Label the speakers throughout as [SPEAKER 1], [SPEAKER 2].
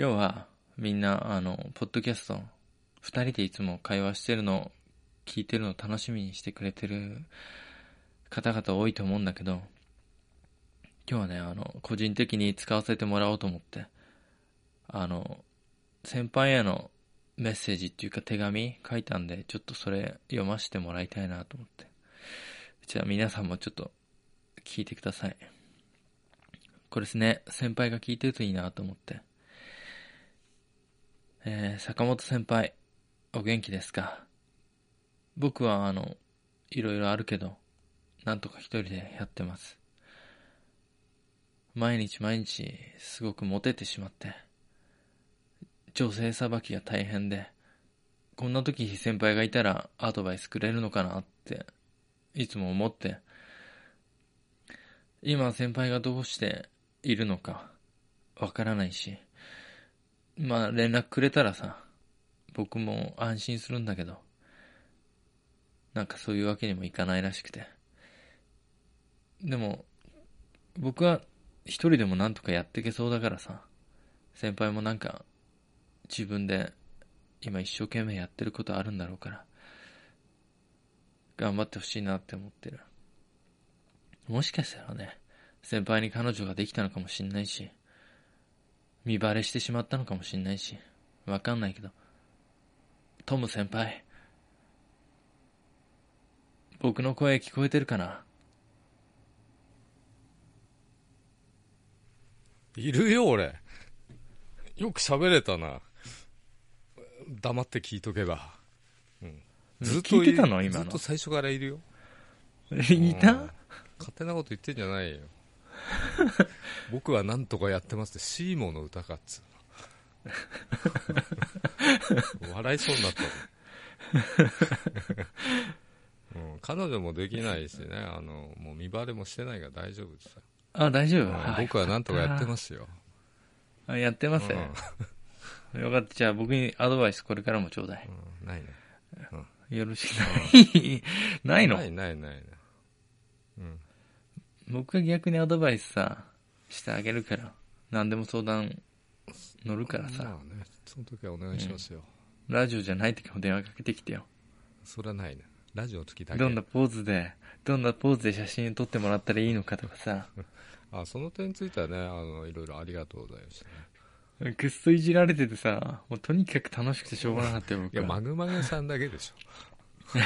[SPEAKER 1] 今日はみんな、あの、ポッドキャスト、二人でいつも会話してるの聞いてるの楽しみにしてくれてる方々多いと思うんだけど、今日はね、あの、個人的に使わせてもらおうと思って、あの、先輩へのメッセージっていうか手紙書いたんで、ちょっとそれ読ませてもらいたいなと思って。じゃあ皆さんもちょっと聞いてください。これですね、先輩が聞いてるといいなと思って。えー、坂本先輩、お元気ですか？僕はあの、いろいろあるけど、なんとか一人でやってます。毎日毎日、すごくモテてしまって、女性さばきが大変で、こんな時先輩がいたらアドバイスくれるのかなって、いつも思って、今先輩がどうしているのか、わからないし、まあ連絡くれたらさ、僕も安心するんだけど、なんかそういうわけにもいかないらしくて。でも、僕は一人でもなんとかやっていけそうだからさ、先輩もなんか自分で今一生懸命やってることあるんだろうから、頑張ってほしいなって思ってる。もしかしたらね、先輩に彼女ができたのかもしんないし、見バレしてしまったのかもしんないし、わかんないけど、トム先輩、僕の声聞こえてるかな？
[SPEAKER 2] いるよ、俺。よく喋れたな。黙って聞いとけば。
[SPEAKER 1] うん。ずっと聞いてたの今
[SPEAKER 2] の。ずっと最初からいるよ。
[SPEAKER 1] いた、
[SPEAKER 2] 勝手なこと言ってんじゃないよ。僕はなんとかやってますってシーモの歌かっつう 笑いそうになった うん、彼女もできないしねあのもう見バレもしてないから大丈夫ですよ。
[SPEAKER 1] あ大丈夫、
[SPEAKER 2] 僕はなんとかやってますよ。
[SPEAKER 1] あやってます、うん、よかった。じゃあ僕にアドバイスこれからもちょうだい、
[SPEAKER 2] うん、ないね、
[SPEAKER 1] うん、よろしくない？ないの？
[SPEAKER 2] ないないない
[SPEAKER 1] うん僕が逆にアドバイスさ、してあげるから。何でも相談乗るからさ。ま
[SPEAKER 2] あね、その時はお願いしますよ。
[SPEAKER 1] うん、ラジオじゃない時も電話かけてきてよ。
[SPEAKER 2] それはないね。ラジオの時だけ。
[SPEAKER 1] どんなポーズで、どんなポーズで写真撮ってもらったらいいのかとかさ。
[SPEAKER 2] あ、その点についてはね、あの、いろいろありがとうございました
[SPEAKER 1] ね。くっそいじられててさ、もうとにかく楽しくてしょうがなかったよ、僕
[SPEAKER 2] いや、マグマグさんだけでしょ。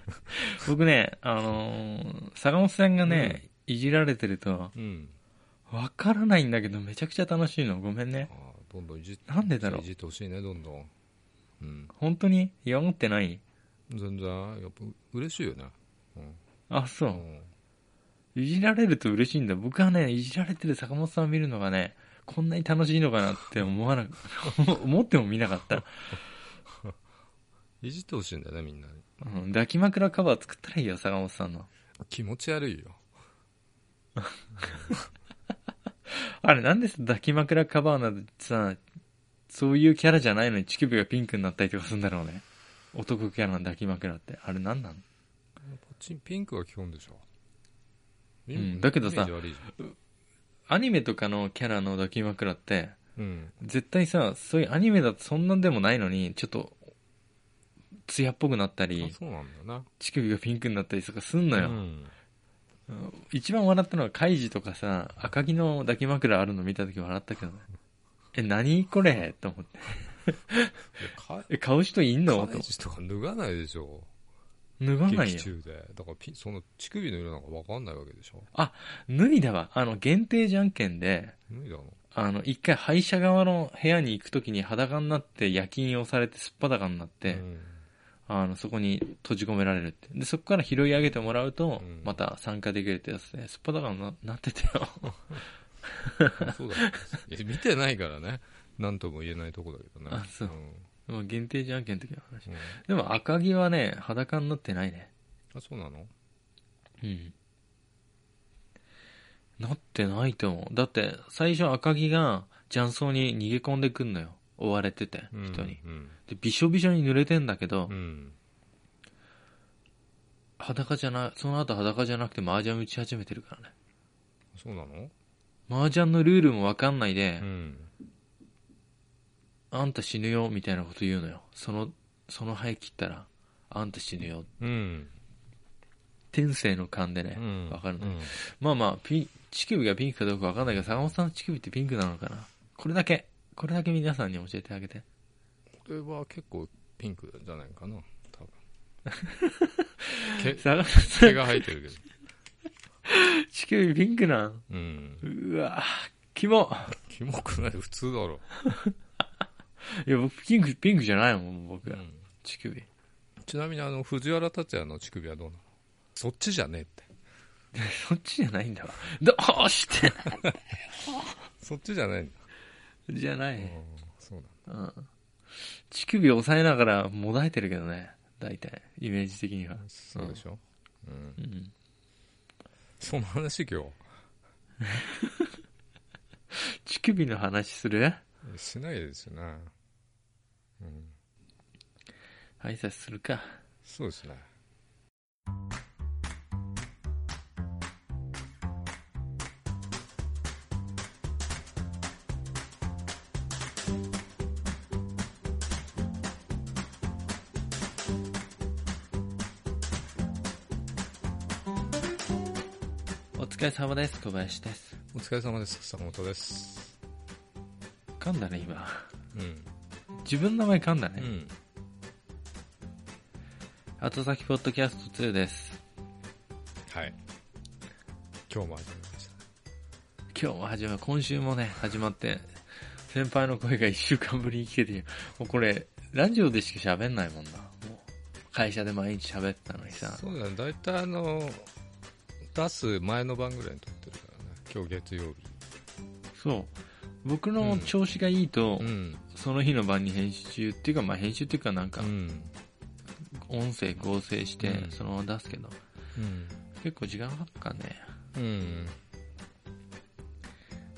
[SPEAKER 1] 僕ね、あのー、坂本さんがね、いじられてると、うん。わからないんだけど、めちゃくちゃ楽しいの。ごめんね。あ
[SPEAKER 2] どんどんいじって。
[SPEAKER 1] なんでだろう？
[SPEAKER 2] いじってほしいね、どんどん。
[SPEAKER 1] うん。本当に？嫌がってない？
[SPEAKER 2] 全然、やっぱ嬉しいよね。
[SPEAKER 1] うん。あ、そう。うん、いじられると嬉しいんだ。僕はね、いじられてる坂本さんを見るのがね、こんなに楽しいのかなって思わな、思っても見なかった。
[SPEAKER 2] いじってほしいんだよね、みんなに。
[SPEAKER 1] うん、抱き枕カバー作ったらいいよ、坂本さんの。
[SPEAKER 2] 気持ち悪いよ。
[SPEAKER 1] あれ、なんで抱き枕カバーなどさ、そういうキャラじゃないのに乳首がピンクになったりとかするんだろうね。男キャラの抱き枕って。あれ何なの
[SPEAKER 2] ピンクは基本でしょ。
[SPEAKER 1] うん、だけどさ、アニメとかのキャラの抱き枕って、うん、絶対さ、そういうアニメだとそんなんでもないのに、ちょっと、艶っぽくなったり。乳首がピンクになったりとかすんのよ。うん一番笑ったのはカイジとかさ、赤木の抱き枕あるの見た時笑ったけどね。え、何これ？と思って。え、買う人いんの？
[SPEAKER 2] カイジとか脱がないでしょ。
[SPEAKER 1] 脱がないよ。
[SPEAKER 2] 中で。だからピ、その乳首の色なんかわかんないわけでしょ。
[SPEAKER 1] あ、脱いだわ。あの、限定じゃんけんで、
[SPEAKER 2] 脱いだの？
[SPEAKER 1] あの、一回廃車側の部屋に行くときに裸になって夜勤をされてすっぱだかになって、うんあの、そこに閉じ込められるって。で、そこから拾い上げてもらうと、また参加できるってやつで、すっぱだからななっててよ。
[SPEAKER 2] そうだ、見てないからね。なんとも言えないとこだけどね。
[SPEAKER 1] あ、そう。うん、まあ、限定じゃんけんの時の話。うん、でも赤木はね、裸になってないね。
[SPEAKER 2] あ、そうなの？
[SPEAKER 1] うん。なってないと思う。だって、最初赤木が雀荘に逃げ込んでくんのよ。追われてて、人に、うんうん、で、びしょびしょに濡れてんだけど、うん、裸じゃな、その後裸じゃなくて麻雀打ち始めてるからね。
[SPEAKER 2] そうなの？
[SPEAKER 1] 麻雀のルールもわかんないで、うん、あんた死ぬよみたいなこと言うのよ。そのその肺切ったらあんた死ぬよ。
[SPEAKER 2] うん。
[SPEAKER 1] 天性の勘でね
[SPEAKER 2] うん。
[SPEAKER 1] わかるの、
[SPEAKER 2] うん。
[SPEAKER 1] まあまあピ乳首がピンクかどうかわかんないけど坂本さんの乳首ってピンクなのかな。これだけこれだけ皆さんに教えてあげて
[SPEAKER 2] これは結構ピンクじゃないかな。多分。毛、毛が生えてるけど。
[SPEAKER 1] 乳首ピンクなん？
[SPEAKER 2] うん。
[SPEAKER 1] うわキモ
[SPEAKER 2] キモくない？普通だろ。
[SPEAKER 1] いや僕ピンクピンクじゃないもん僕、
[SPEAKER 2] うん。
[SPEAKER 1] 乳首
[SPEAKER 2] ちなみにあの、藤原竜也の乳首はどうなの？そっちじゃねえって。
[SPEAKER 1] そっちじゃないんだわどうして？
[SPEAKER 2] そっちじゃないんだ。
[SPEAKER 1] じゃない、
[SPEAKER 2] うん。そうだ。
[SPEAKER 1] うん、乳首を押さえながらもだえてるけどね大体イメージ的には、
[SPEAKER 2] そうでしょ？うん。
[SPEAKER 1] うん、
[SPEAKER 2] その話今
[SPEAKER 1] 乳首の話する？
[SPEAKER 2] 日。しないですよね。うん。
[SPEAKER 1] 挨拶するか
[SPEAKER 2] そうですね。
[SPEAKER 1] れ様です小林です
[SPEAKER 2] お疲れ様です。坂本です。
[SPEAKER 1] 噛んだね今
[SPEAKER 2] うん。
[SPEAKER 1] 自分の名前噛んだね、
[SPEAKER 2] うん。
[SPEAKER 1] 後先ポッドキャスト2です
[SPEAKER 2] はい。今日も始めました。
[SPEAKER 1] 今日も始まる今週もね始まって先輩の声が1週間ぶりに聞けてもうこれラジオでしか喋んないもんな会社で毎日喋ってたのにさ
[SPEAKER 2] そうだね。大体あの、出す前の晩ぐらいに撮ってるからね。今日月曜日。
[SPEAKER 1] そう僕の調子がいいと、
[SPEAKER 2] うん。
[SPEAKER 1] その日の晩に編集っていうかまあ編集っていうかなんか
[SPEAKER 2] うん。
[SPEAKER 1] 音声合成して
[SPEAKER 2] うん
[SPEAKER 1] そのまま出すけど、
[SPEAKER 2] うん。
[SPEAKER 1] 結構時間かかるね
[SPEAKER 2] うん。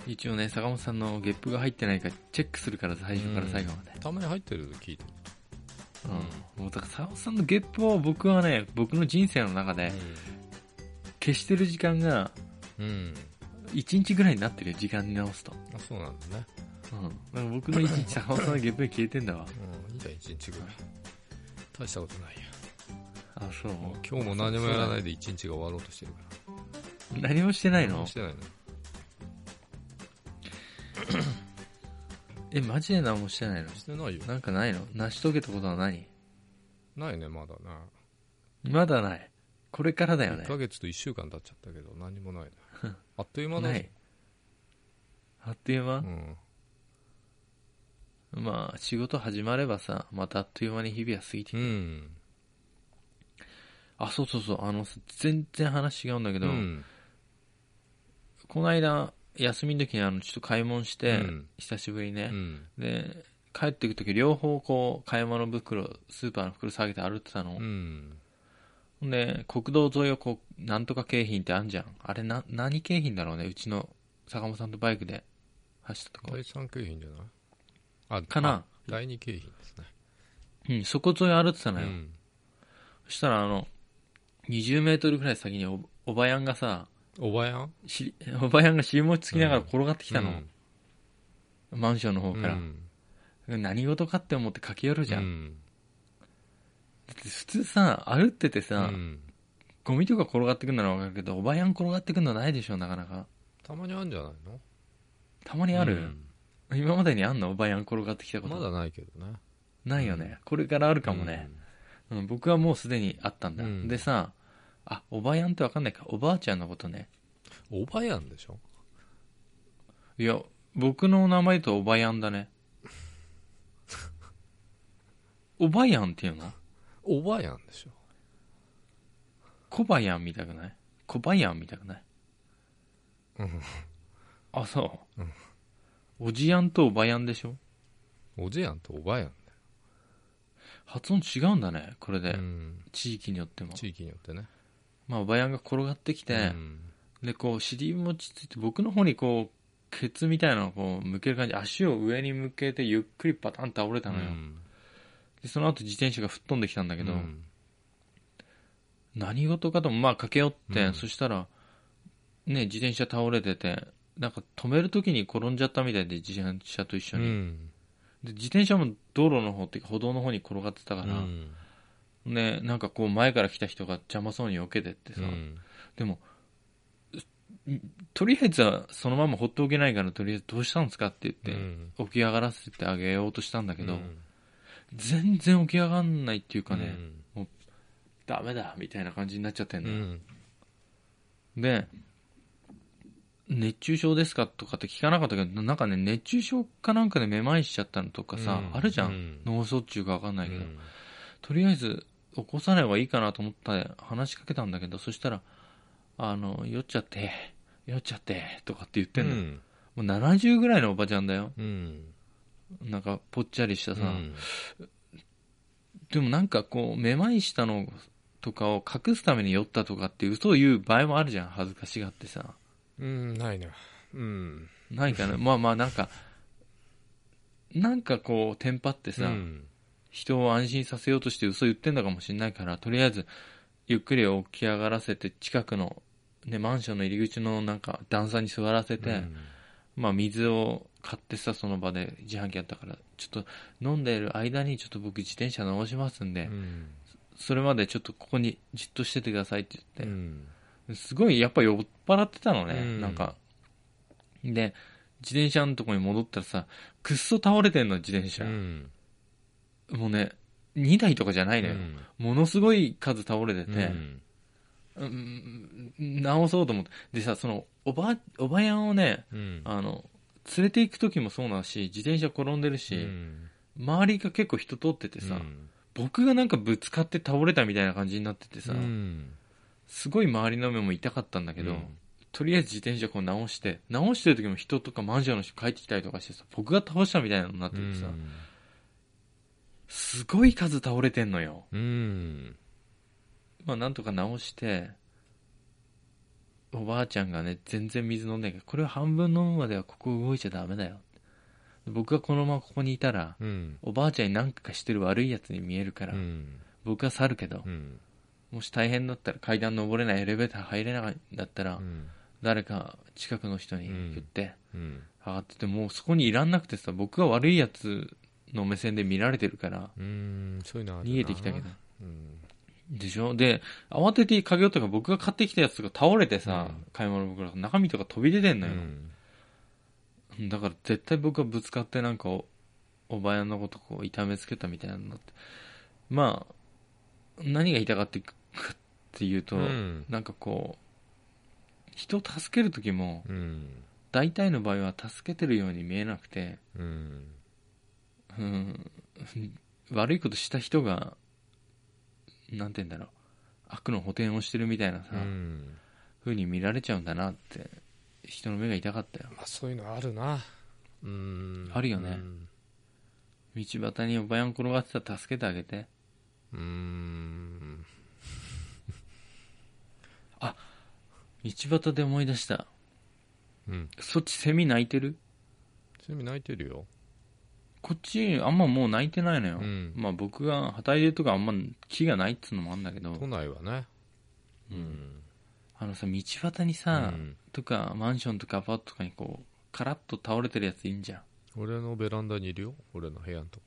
[SPEAKER 1] 一応ね坂本さんのゲップが入ってないかチェックするから最初から最後まで、
[SPEAKER 2] たまに入ってると聞いてる。
[SPEAKER 1] うんもうだから坂本さんのゲップを僕はね僕の人生の中で消してる時間が
[SPEAKER 2] うん。うん。
[SPEAKER 1] 1日ぐらいになってるよ時間に直すと、
[SPEAKER 2] あ、そうなんだね。
[SPEAKER 1] うん、僕の1日坂本さんのゲップに消えてんだわ
[SPEAKER 2] うん。いいじゃん、一日ぐらい。大したことないや。
[SPEAKER 1] あそう
[SPEAKER 2] 今日も何もやらないで一日が終わろうとしてるから。
[SPEAKER 1] 何もしてないの？
[SPEAKER 2] 何もしてないの
[SPEAKER 1] えマジで何もしてないの？
[SPEAKER 2] してないよ。
[SPEAKER 1] なんかないの？成し遂げたことは何
[SPEAKER 2] ないね、まだな。
[SPEAKER 1] まだないこれからだよ
[SPEAKER 2] 1
[SPEAKER 1] ね
[SPEAKER 2] ヶ月と1週間経っちゃったけど、何もないね。あっという間だ
[SPEAKER 1] な
[SPEAKER 2] ね
[SPEAKER 1] いあっという間？
[SPEAKER 2] う、ん。
[SPEAKER 1] まあ仕事始まればさまたあっという間に日々は過ぎていく、
[SPEAKER 2] うん。
[SPEAKER 1] あそうそうそうあの全然話違うんだけど、
[SPEAKER 2] うん。
[SPEAKER 1] この間休みの時にあのちょっと買い物して、
[SPEAKER 2] うん
[SPEAKER 1] 久しぶりにね
[SPEAKER 2] う、ん。
[SPEAKER 1] で帰ってくる時両方こう買い物袋スーパーの袋下げて歩ってたの、
[SPEAKER 2] うん。
[SPEAKER 1] ほんで国道沿いをこうなんとか京浜ってあんじゃん。あれな何京浜だろうね。うちの坂本さんとバイクで。走ったとこ。
[SPEAKER 2] 第3景品じゃない？あ、
[SPEAKER 1] かな。
[SPEAKER 2] あ第2景品ですね。
[SPEAKER 1] うんそこ沿い歩ってたのよ、
[SPEAKER 2] うん。
[SPEAKER 1] そしたらあの20メートルぐらい先におおばやんがさ
[SPEAKER 2] おばやん？
[SPEAKER 1] しおばやんが尻餅つきながら転がってきたの、
[SPEAKER 2] うん。
[SPEAKER 1] マンションの方から、
[SPEAKER 2] うん。
[SPEAKER 1] 何事かって思って駆け寄るじゃん、普通さ歩っててさ、
[SPEAKER 2] うん。
[SPEAKER 1] ゴミとか転がってくるならわかるけどおばやん転がってくるのないでしょなかなか。
[SPEAKER 2] たまにあるんじゃないの？
[SPEAKER 1] たまにある、
[SPEAKER 2] うん。
[SPEAKER 1] 今までにあんの？おばやん転がってきたこと。
[SPEAKER 2] まだないけどね。
[SPEAKER 1] ないよね、これからあるかもね、うん。僕はもうすでにあったんだ、
[SPEAKER 2] うん。
[SPEAKER 1] でさあおばやんってわかんないか。おばあちゃんのことね。
[SPEAKER 2] うん。おばやんでしょ？
[SPEAKER 1] いや僕の名前とおばやんだね。おばやんっていうの？
[SPEAKER 2] おばやんでしょ。
[SPEAKER 1] コバヤンみたくない？コバヤンみたくない？
[SPEAKER 2] うん。
[SPEAKER 1] あそう、
[SPEAKER 2] うん。
[SPEAKER 1] おじやんとおばやんでしょ？
[SPEAKER 2] おじやんとおばやんだ
[SPEAKER 1] 発音違うんだねこれで、
[SPEAKER 2] よ。うん。
[SPEAKER 1] 地域によっても。
[SPEAKER 2] 地域によってね。
[SPEAKER 1] まあおばやんが転がってきて、
[SPEAKER 2] うん。
[SPEAKER 1] でこう尻餅ついて僕の方にこうケツみたいなのをこう向ける感じ。足を上に向けてゆっくりパタンと倒れたのよ、
[SPEAKER 2] うん
[SPEAKER 1] でその後自転車が吹っ飛んできたんだけど、
[SPEAKER 2] うん。
[SPEAKER 1] 何事かともまあ駆け寄って、
[SPEAKER 2] うん。
[SPEAKER 1] そしたらね自転車倒れててなんか止める時に転んじゃったみたいで自転車と一緒に、
[SPEAKER 2] うん。
[SPEAKER 1] で自転車も道路の方っていうか歩道の方に転がってたから、
[SPEAKER 2] うん。
[SPEAKER 1] ね、なんかこう前から来た人が邪魔そうに避けてってさ、
[SPEAKER 2] うん。
[SPEAKER 1] でも、とりあえずはそのまま放っておけないから、とりあえずどうしたんですかって言って、
[SPEAKER 2] うん。
[SPEAKER 1] 起き上がらせてあげようとしたんだけど、
[SPEAKER 2] うん
[SPEAKER 1] 全然起き上がんないっていうかね、
[SPEAKER 2] うん
[SPEAKER 1] ダメだみたいな感じになっちゃってん
[SPEAKER 2] う
[SPEAKER 1] だよ。
[SPEAKER 2] ん
[SPEAKER 1] で、熱中症ですかとかって聞かなかったけど、なんかね、熱中症かなんかでめまいしちゃったのとかさ、
[SPEAKER 2] うん
[SPEAKER 1] あるじゃん。
[SPEAKER 2] うん
[SPEAKER 1] 脳卒中かわかんないけど、
[SPEAKER 2] うん
[SPEAKER 1] とりあえず起こさない方がいいかなと思って話しかけたんだけど、そしたら、あの、酔っちゃって、酔っちゃって、とかって言ってんのよ。もう70ぐらいのおばちゃんだよ。
[SPEAKER 2] うん
[SPEAKER 1] なんかぽっちゃりしたさ、
[SPEAKER 2] うん。
[SPEAKER 1] でもなんかこう、めまいしたのとかを隠すために酔ったとかって嘘を言う場合もあるじゃん、恥ずかしがってさ。
[SPEAKER 2] うんないねうん。
[SPEAKER 1] ないかな、まあまあなんか、なんかこう、テンパってさ、
[SPEAKER 2] うん。
[SPEAKER 1] 人を安心させようとして嘘言ってんだかもしれないから、とりあえず、ゆっくり起き上がらせて、近くの、ね、マンションの入り口のなんか段差に座らせて、
[SPEAKER 2] うん
[SPEAKER 1] まあ水を買ってさ、その場で自販機あったから、ちょっと飲んでる間にちょっと僕自転車直しますんで、
[SPEAKER 2] うん
[SPEAKER 1] それまでちょっとここにじっとしててくださいって
[SPEAKER 2] う
[SPEAKER 1] 言って、
[SPEAKER 2] ん
[SPEAKER 1] すごいやっぱ酔っ払ってたのね、
[SPEAKER 2] うん
[SPEAKER 1] なんか。で、自転車のとこに戻ったらさ、くっそ倒れてんの、自転車。
[SPEAKER 2] うん
[SPEAKER 1] もうね、2台とかじゃないのよ。
[SPEAKER 2] うん
[SPEAKER 1] ものすごい数倒れてて、
[SPEAKER 2] うん
[SPEAKER 1] うん直そうと思って。でさ、その、おば、おばやんをね、
[SPEAKER 2] うん。
[SPEAKER 1] あの、連れて行く時もそうだし、自転車転んでるし、
[SPEAKER 2] うん
[SPEAKER 1] 周りが結構人通っててさ、
[SPEAKER 2] うん。
[SPEAKER 1] 僕がなんかぶつかって倒れたみたいな感じになっててさ、
[SPEAKER 2] うん。
[SPEAKER 1] すごい周りの目も痛かったんだけど、
[SPEAKER 2] うん。
[SPEAKER 1] とりあえず自転車こう直して、直してる時も人とかマンションの人帰ってきたりとかしてさ、僕が倒したみたいなのになっててさ、すごい数倒れてんのよ。
[SPEAKER 2] うん
[SPEAKER 1] まあなんとか直して、おばあちゃんがね、全然水飲んでない。けど、これを半分飲むまではここ動いちゃダメだよ。僕がこのままここにいたら、
[SPEAKER 2] うん。
[SPEAKER 1] おばあちゃんに何かしてる悪いやつに見えるから、
[SPEAKER 2] うん。
[SPEAKER 1] 僕は去るけど
[SPEAKER 2] う、ん。
[SPEAKER 1] もし大変だったら階段登れないエレベーター入れないんだったら、
[SPEAKER 2] うん。
[SPEAKER 1] 誰か近くの人に言って、
[SPEAKER 2] うん。
[SPEAKER 1] 上がってて、もうそこにいらんなくてさ、僕が悪いやつの目線で見られてるから、
[SPEAKER 2] うん。そういうのあるな。
[SPEAKER 1] 逃げてきたけど。
[SPEAKER 2] うん
[SPEAKER 1] でしょ？で、慌てて鍵をとか僕が買ってきたやつが倒れてさ、
[SPEAKER 2] うん。
[SPEAKER 1] 買い物袋が中身とか飛び出てんのよ。
[SPEAKER 2] うん。
[SPEAKER 1] だから絶対僕がぶつかってなんかお、おばやんのことこう痛めつけたみたいなのって。まあ、何が言いたかってかっていうと、
[SPEAKER 2] うん。
[SPEAKER 1] なんかこう、人を助けるときも、
[SPEAKER 2] うん。
[SPEAKER 1] 大体の場合は助けてるように見えなくて、
[SPEAKER 2] うん。
[SPEAKER 1] うん、悪いことした人が、なんて言うんだろう、悪の補填をしてるみたいなさ、
[SPEAKER 2] うん。
[SPEAKER 1] 風に見られちゃうんだなって、人の目が痛かったよ。
[SPEAKER 2] まあそういうのあるな。うん。
[SPEAKER 1] あるよね。道端におばやん転がってたら助けてあげて。
[SPEAKER 2] うん。うん
[SPEAKER 1] 道端で思い出した。
[SPEAKER 2] うん。
[SPEAKER 1] そっちセミ鳴いてる？
[SPEAKER 2] セミ泣いてるよ
[SPEAKER 1] こっちあんまもう鳴いてないのよ。
[SPEAKER 2] うん。
[SPEAKER 1] まあ僕が旗入れとかあんま木がないっつうのもあるんだけど、
[SPEAKER 2] 都内はね。
[SPEAKER 1] うん。あのさ、道端にさ、
[SPEAKER 2] うん。
[SPEAKER 1] とかマンションとかアパートとかにこう、カラッと倒れてるやついいんじゃん。
[SPEAKER 2] 俺のベランダにいるよ。俺の部屋のとこ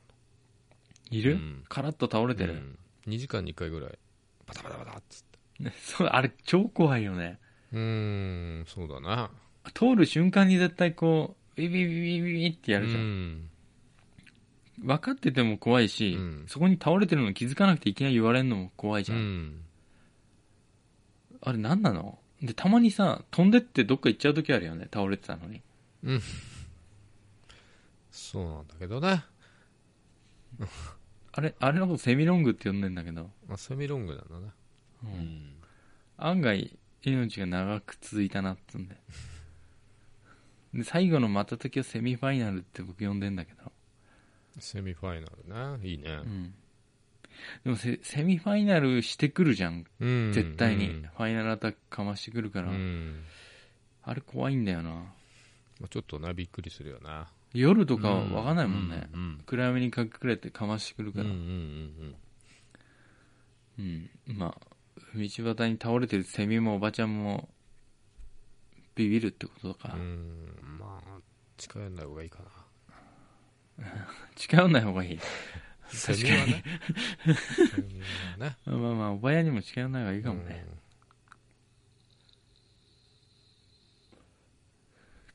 [SPEAKER 1] いる、
[SPEAKER 2] うん。
[SPEAKER 1] カラッと倒れてる、
[SPEAKER 2] うん。2時間に1回ぐらい。バタバタバタっつって。
[SPEAKER 1] ねそう、あれ超怖いよね。
[SPEAKER 2] うーんそうだな。
[SPEAKER 1] 通る瞬間に絶対こう、ビビビビビビってやるじゃ。
[SPEAKER 2] うんん
[SPEAKER 1] 分かってても怖いし、
[SPEAKER 2] うん。
[SPEAKER 1] そこに倒れてるの気づかなくていきなり言われるのも怖いじ
[SPEAKER 2] う
[SPEAKER 1] ゃん。
[SPEAKER 2] ん。
[SPEAKER 1] あれ何なの？で、たまにさ、飛んでってどっか行っちゃう時あるよね、倒れてたのに。
[SPEAKER 2] そうなんだけどね。
[SPEAKER 1] あれ、あれのことセミロングって呼んでんだけど、
[SPEAKER 2] まあセミロングなんだね。
[SPEAKER 1] うん。案外命が長く続いたなっつうんで。で、最後の瞬きをセミファイナルって僕呼んでんだけど、
[SPEAKER 2] セミファイナルねいいね
[SPEAKER 1] うん。でもセセミファイナルしてくるじゃん、
[SPEAKER 2] うん
[SPEAKER 1] 絶対に。
[SPEAKER 2] うん
[SPEAKER 1] ファイナルアタックかましてくるから、
[SPEAKER 2] うん
[SPEAKER 1] あれ怖いんだよな。
[SPEAKER 2] まあちょっとなびっくりするよな
[SPEAKER 1] 夜とかは分かんないもんね。
[SPEAKER 2] うん
[SPEAKER 1] 暗闇に隠れてかましてくるから。
[SPEAKER 2] うん。
[SPEAKER 1] まあ、道端に倒れてるセミもおばちゃんも、ビビるってことか。
[SPEAKER 2] うんうんまあ近寄らない方がいいかな
[SPEAKER 1] 近寄んない方がいい。
[SPEAKER 2] セミはね。セミはね。
[SPEAKER 1] まあまあ、おばやにも近寄んない方がいいかもね。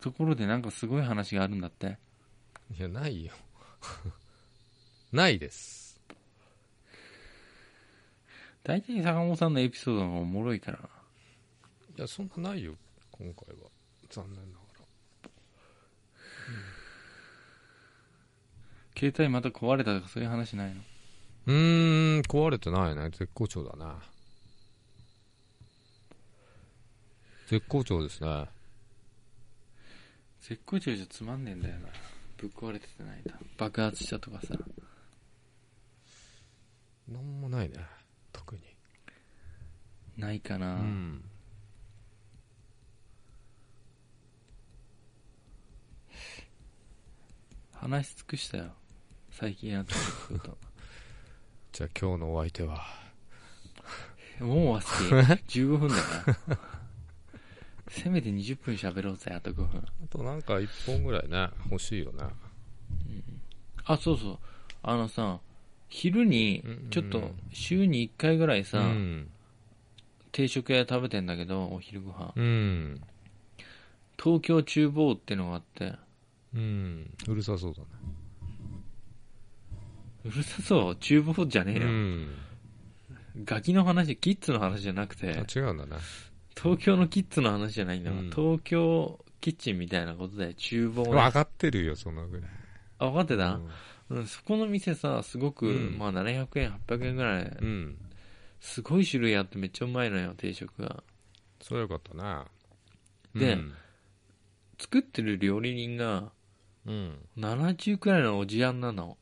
[SPEAKER 1] ところでなんかすごい話があるんだって。
[SPEAKER 2] うん。いや、ないよ。ないです。
[SPEAKER 1] 大体坂本さんのエピソードがおもろいからな。
[SPEAKER 2] いや、そんなないよ、今回は。残念なが
[SPEAKER 1] 携帯また壊れたとかそういう話ないの？
[SPEAKER 2] ら。うーん、壊れてないね。絶好調だな。絶好調ですね。
[SPEAKER 1] 絶好調じゃつまんねえんだよな。ぶっ壊れててないんだ。爆発したとかさ。
[SPEAKER 2] なんもないね。特に。
[SPEAKER 1] ないかな、
[SPEAKER 2] うん。
[SPEAKER 1] 話し尽くしたよ。最近やってること。
[SPEAKER 2] じゃあ今日のお相手は？
[SPEAKER 1] もう終わって15 分だから。せめて20分喋ろうぜ、あと5分。
[SPEAKER 2] あとなんか1本ぐらいね、欲しいよね。
[SPEAKER 1] あ、そうそう。あのさ、昼に
[SPEAKER 2] うんうん、
[SPEAKER 1] ちょっと週に1回ぐらいさ、
[SPEAKER 2] うん。
[SPEAKER 1] 定食屋食べてんだけど、お昼ご飯。
[SPEAKER 2] うん。
[SPEAKER 1] 東京厨房ってのがあって、
[SPEAKER 2] うん。うるさそうだね。
[SPEAKER 1] うるさそう、厨房じゃねえよ。
[SPEAKER 2] うん。
[SPEAKER 1] ガキの話、キッズの話じゃなくて、
[SPEAKER 2] あ違うんだね。
[SPEAKER 1] 東京のキッズの話じゃないんだわ、
[SPEAKER 2] うん
[SPEAKER 1] 東京キッチンみたいなことで、厨房ね
[SPEAKER 2] 分かってるよ、そのぐらい。
[SPEAKER 1] あ、分かってた、
[SPEAKER 2] うん
[SPEAKER 1] うん、そこの店さ、すごく、
[SPEAKER 2] うん
[SPEAKER 1] まあ700円、800円ぐらい、
[SPEAKER 2] うん。
[SPEAKER 1] すごい種類あってめっちゃうまいのよ、定食が。
[SPEAKER 2] それはよかったな。
[SPEAKER 1] で
[SPEAKER 2] うん。
[SPEAKER 1] 作ってる料理人が、
[SPEAKER 2] うん。
[SPEAKER 1] 70くらいのおじやんなの。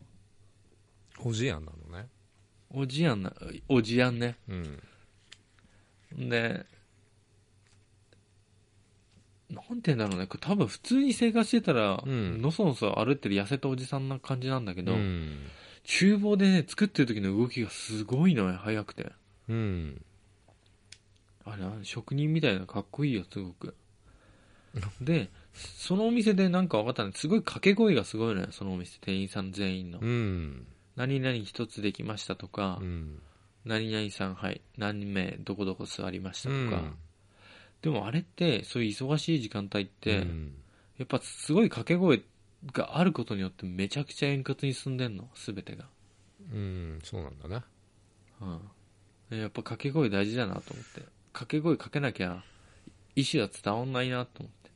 [SPEAKER 2] おじやんなのね。
[SPEAKER 1] おじやんな、おじやんね。
[SPEAKER 2] うん。
[SPEAKER 1] で、なんて言うんだろうね。これ多分普通に生活してたら、
[SPEAKER 2] うん
[SPEAKER 1] のそのそ歩ってる痩せたおじさんな感じなんだけど、
[SPEAKER 2] うん。
[SPEAKER 1] 厨房でね、作ってる時の動きがすごいのよ、速くて。
[SPEAKER 2] うん。
[SPEAKER 1] あれ、職人みたいなかっこいいよ、すごく。で、そのお店でなんか分かったのすごい掛け声がすごいのよ、そのお店、店員さん全員の。
[SPEAKER 2] うん。
[SPEAKER 1] 何々一つできましたとか、
[SPEAKER 2] うん。
[SPEAKER 1] 何々さん、はい、何名、どこどこ座りましたとか。
[SPEAKER 2] うん。
[SPEAKER 1] でもあれって、そういう忙しい時間帯って、
[SPEAKER 2] うん
[SPEAKER 1] やっぱすごい掛け声があることによってめちゃくちゃ円滑に進んでんの、すべてが。
[SPEAKER 2] うん。そうなんだね。
[SPEAKER 1] うん。でやっぱ掛け声大事だなと思って。掛け声かけなきゃ、意思は伝わんないなと思って。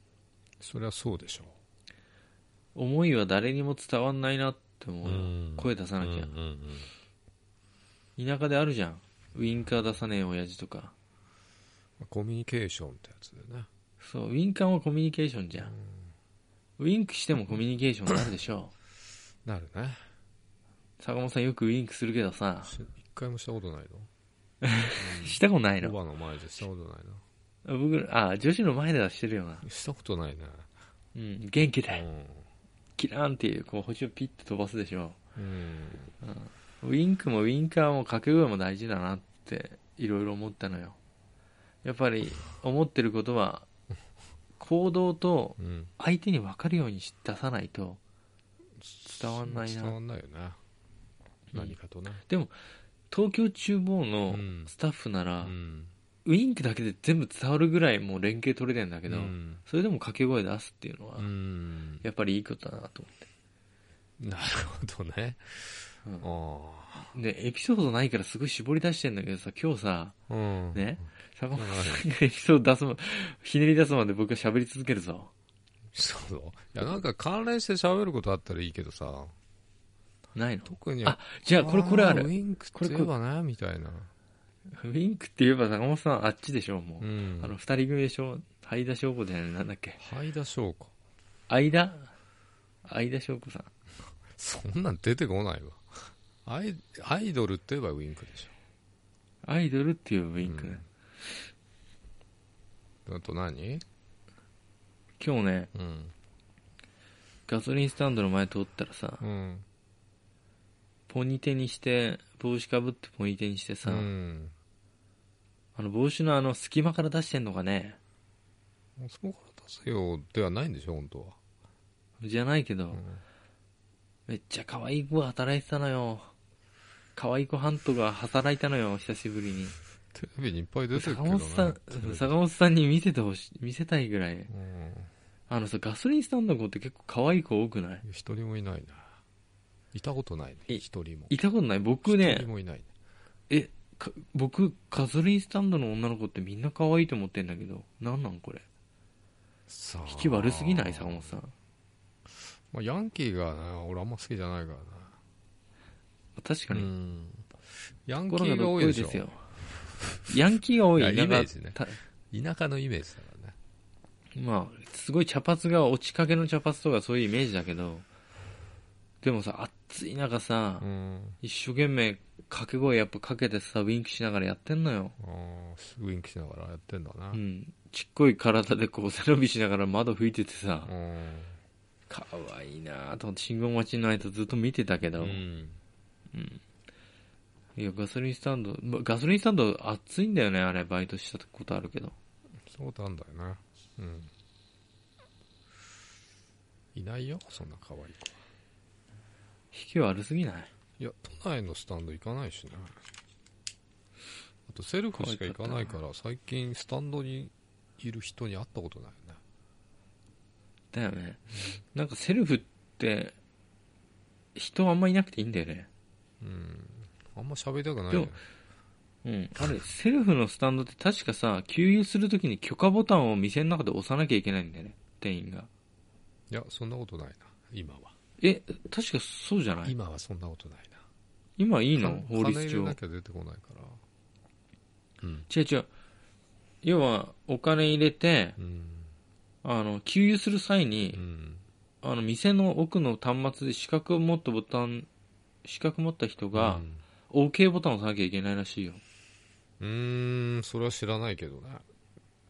[SPEAKER 2] そりゃそうでしょ
[SPEAKER 1] 思いは誰にも伝わんないなって思
[SPEAKER 2] う。
[SPEAKER 1] う声出さなきゃ
[SPEAKER 2] うんうんうん
[SPEAKER 1] 田舎であるじゃん。ウインカー出さねえ親父とか。
[SPEAKER 2] コミュニケーションってやつでね。
[SPEAKER 1] そう、ウインカーはコミュニケーションじゃん。ウインクしてもコミュニケーションになるでしょ。
[SPEAKER 2] なるね。
[SPEAKER 1] 坂本さんよくウインクするけどさ、
[SPEAKER 2] し一回もしたことないの？
[SPEAKER 1] したことないの？
[SPEAKER 2] おばの前でしたことない
[SPEAKER 1] 僕、あ、女子の前ではしてるよな。
[SPEAKER 2] な。したことないね。
[SPEAKER 1] うん、元気
[SPEAKER 2] う
[SPEAKER 1] で、
[SPEAKER 2] ん。
[SPEAKER 1] キラーンっていう、こう星をピッと飛ばすでしょ。
[SPEAKER 2] うん。
[SPEAKER 1] ウインクもウインカーも掛け声も大事だなって、いろいろ思ったのよ。やっぱり、思ってることは、行動と
[SPEAKER 2] うん。
[SPEAKER 1] 相手に分かるようにし出さないと、伝わんないな
[SPEAKER 2] 伝わんないよね。
[SPEAKER 1] うん
[SPEAKER 2] 何かとね。
[SPEAKER 1] 東京厨房の
[SPEAKER 2] うん
[SPEAKER 1] スタッフなら、
[SPEAKER 2] うん。
[SPEAKER 1] ウインクだけで全部伝わるぐらいもう連携取れてんだけど、
[SPEAKER 2] うん
[SPEAKER 1] それでも掛け声出すっていうのは、
[SPEAKER 2] うん。
[SPEAKER 1] やっぱりいいことだなと
[SPEAKER 2] なるほどね。
[SPEAKER 1] 思
[SPEAKER 2] あ
[SPEAKER 1] って。で、エピソードないからすごい絞り出してんだけどさ、今日さ、
[SPEAKER 2] あ。うん。
[SPEAKER 1] ね、坂本さんがエピソード出すま、ひねり出すまで僕は喋り続けるぞ。
[SPEAKER 2] そういや、なんか関連して喋ることあったらいいけどさ、
[SPEAKER 1] ないの？
[SPEAKER 2] 特に。
[SPEAKER 1] あ、じゃあこれこれある。
[SPEAKER 2] ウインクって言えばね、みたいな。
[SPEAKER 1] ウインクって言えば坂本さんあっちでしょ、もう。
[SPEAKER 2] うん。
[SPEAKER 1] あの、二人組でしょ相田翔子じゃないなんだっけ
[SPEAKER 2] 灰田翔子。
[SPEAKER 1] 相田？相田翔子さん。
[SPEAKER 2] そんなん出てこないわ。アイアイドルって言えばウインクでし
[SPEAKER 1] アイドルっていうウインクね。
[SPEAKER 2] ょ。あと何？
[SPEAKER 1] 今日ね、
[SPEAKER 2] うん。
[SPEAKER 1] ガソリンスタンドの前通ったらさ、
[SPEAKER 2] うん。
[SPEAKER 1] ポニテにして、帽子かぶってポニテにしてさ、
[SPEAKER 2] うん。
[SPEAKER 1] あの帽子のあの隙間から出してんのかね
[SPEAKER 2] そこから出せよではないんでしょ、本当は。
[SPEAKER 1] じゃないけど、
[SPEAKER 2] うん
[SPEAKER 1] めっちゃ可愛い子が働いてたのよ。可愛い子ハントが働いたのよ、久しぶりに。
[SPEAKER 2] テレビにいっぱい出てるけ
[SPEAKER 1] 坂
[SPEAKER 2] どね
[SPEAKER 1] 本さん坂本さんに見せてほしい、見せたいぐらい。
[SPEAKER 2] うん
[SPEAKER 1] あのさ、ガソリンスタンドの子って結構可愛い子多くない？
[SPEAKER 2] 一人もいないな。いたことないね。
[SPEAKER 1] い
[SPEAKER 2] 一人も。
[SPEAKER 1] いたことない？僕
[SPEAKER 2] 一
[SPEAKER 1] ね
[SPEAKER 2] 人、もいないね。
[SPEAKER 1] え、か僕、ガソリンスタンドの女の子ってみんな可愛いと思ってんだけど、なんなんこれ？引き悪すぎない？坂本さん。
[SPEAKER 2] まあ、ヤンキーがな、俺あんま好きじゃないからな。
[SPEAKER 1] 確かに。
[SPEAKER 2] うんヤンキーが多いで
[SPEAKER 1] す。よ。ヤンキーが多い。
[SPEAKER 2] イメージね
[SPEAKER 1] た
[SPEAKER 2] 田舎のイメージだからね。
[SPEAKER 1] まあ、すごい茶髪が落ちかけの茶髪とかそういうイメージだけど、でもさ、暑い中さ、
[SPEAKER 2] うん。
[SPEAKER 1] 一生懸命掛け声やっぱかけてさ、ウィンクしながらやってんのよ。
[SPEAKER 2] ウインクしながらやってんだな。
[SPEAKER 1] う。ん。ちっこい体でこう背伸びしながら窓吹いててさ、
[SPEAKER 2] うん。
[SPEAKER 1] 可愛いなぁと思って信号待ちの間ずっと見てたけど、
[SPEAKER 2] うん。
[SPEAKER 1] いや、ガソリンスタンド、まガソリンスタンド暑いんだよね、あれ、バイトしたことあるけど。
[SPEAKER 2] そうなんだよな。うん。いないよ、そんな可愛い子。
[SPEAKER 1] 引き悪すぎない？
[SPEAKER 2] いや、都内のスタンド行かないしな。あと、セルフしか行かないから、最近スタンドにいる人に会ったことないよね。
[SPEAKER 1] だよね。なんかセルフって、人あんまいなくていいんだよね。
[SPEAKER 2] うん。あんま喋りたくないよね。
[SPEAKER 1] うん。あれ、セルフのスタンドって確かさ、給油するときに許可ボタンを店の中で押さなきゃいけないんだよね。店員が。
[SPEAKER 2] いや、そんなことないな。今は。
[SPEAKER 1] え、確かそうじゃない？
[SPEAKER 2] 今はそんなことないな。
[SPEAKER 1] 今いいの？
[SPEAKER 2] か
[SPEAKER 1] 法律上
[SPEAKER 2] 金入れな。きゃ出てこないから。うん。
[SPEAKER 1] 違う違う。要は、お金入れて、
[SPEAKER 2] うん。
[SPEAKER 1] あの、給油する際
[SPEAKER 2] う
[SPEAKER 1] に、
[SPEAKER 2] ん。
[SPEAKER 1] あの、店の奥の端末で資格を持ったボタン、資格持った人が、OK ボタンを押さなきゃいけないらしいよ。
[SPEAKER 2] うん、うーん、それは知らないけどね。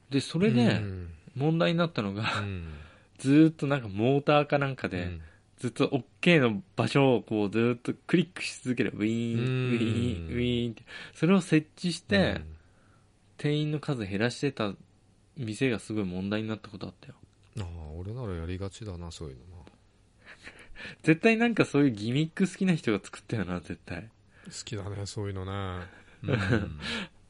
[SPEAKER 1] で、そ
[SPEAKER 2] そ
[SPEAKER 1] れで、
[SPEAKER 2] うん。
[SPEAKER 1] 問題になったのが、
[SPEAKER 2] うん。
[SPEAKER 1] ずーっとなんかモーターかなんかで、
[SPEAKER 2] うん
[SPEAKER 1] ずっと OK の場所をこうずーっとクリックし続ける。ウィーン、ウ
[SPEAKER 2] うん
[SPEAKER 1] ィーン、ウィーンって。それを設置して、店員の数減らしてた店がすごい問題になったことあったよ。
[SPEAKER 2] うんああ、俺ならやりがちだな、そういうのな。
[SPEAKER 1] 絶対なんかそういうギミック好きな人が作ったよな、絶対。
[SPEAKER 2] 好きだね、そういうのね。うん。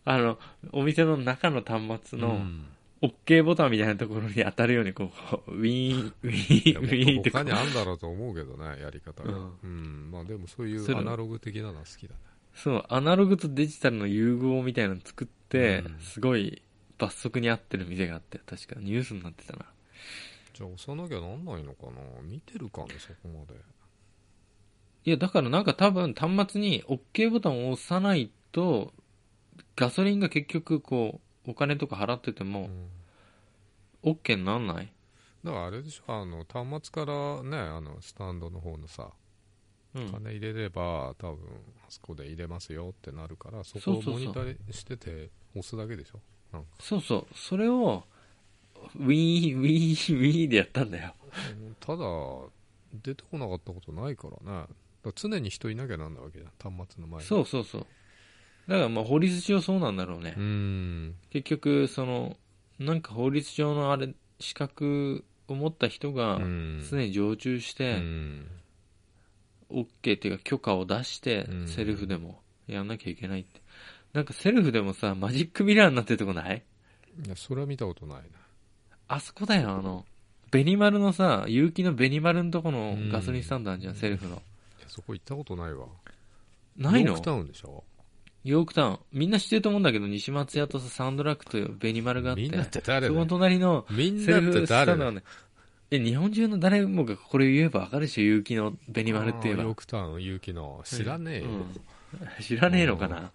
[SPEAKER 1] あの、お店の中の端末の
[SPEAKER 2] うん
[SPEAKER 1] OK ボタンみたいなところに当たるようにこう、ウィーン、ウィーン、ウィーンって
[SPEAKER 2] 他にあんだろうと思うけどね、やり方が。
[SPEAKER 1] う
[SPEAKER 2] うんん。まあでもそうい
[SPEAKER 1] そうれ
[SPEAKER 2] アナログ的なのは好きだね。
[SPEAKER 1] そう、アナログとデジタルの融合みたいなの作って、
[SPEAKER 2] うん
[SPEAKER 1] すごい罰則に合ってる店があって、確かニュースになってたな。
[SPEAKER 2] じゃあ押さなきゃなんないのかな？見てるかね、そこまで。
[SPEAKER 1] いや、だからなんか多分端末に OK ボタンを押さないと、ガソリンが結局こう、お金とか払ってても、
[SPEAKER 2] うん。
[SPEAKER 1] OK になんない？
[SPEAKER 2] だからあれでしょ、あの、端末からね、あの、スタンドの方のさ、
[SPEAKER 1] うん。
[SPEAKER 2] 金入れれば、多分、あそこで入れますよってなるから、そこをモニターしてて、押すだけでしょ？
[SPEAKER 1] そうそう。それを、ウィーン、ウィーン、ウィーンでやったんだよ。
[SPEAKER 2] うんただ、出てこなかったことないからね。常に人いなきゃなんないわけじゃん、端末の前に。
[SPEAKER 1] そうそうそう。だからまあ法律上そうなんだろうね。
[SPEAKER 2] うん。
[SPEAKER 1] 結局、その、なんか法律上のあれ、資格を持った人が
[SPEAKER 2] うん。
[SPEAKER 1] 常に常駐し
[SPEAKER 2] う
[SPEAKER 1] て、
[SPEAKER 2] ん。
[SPEAKER 1] OK っていうか許可を出して
[SPEAKER 2] う、ん
[SPEAKER 1] セルフでもやんなきゃいけないって。なんかセルフでもさ、マジックミラーになってるとこない？
[SPEAKER 2] いや、それは見たことないな。
[SPEAKER 1] あそこだよ、あの、ベニマルのさ、有機のベニマルのとこのガソリンスタンドあるじゃんセルフの。
[SPEAKER 2] いやそこ行ったことないわ。
[SPEAKER 1] ないの？
[SPEAKER 2] ヨークタウンでしょ？
[SPEAKER 1] ヨークタウン。みんな知ってると思うんだけど、西松屋とさ、サンドラックとベニマルがあって。
[SPEAKER 2] みんなって誰
[SPEAKER 1] そこの隣の
[SPEAKER 2] みんな
[SPEAKER 1] ね、え、日本中の誰もがこれ言えばわかるでしょ、有機のベニマルって言えば。
[SPEAKER 2] ヨークタウン、有機の。知らねえよ。
[SPEAKER 1] うん知らねえのかな？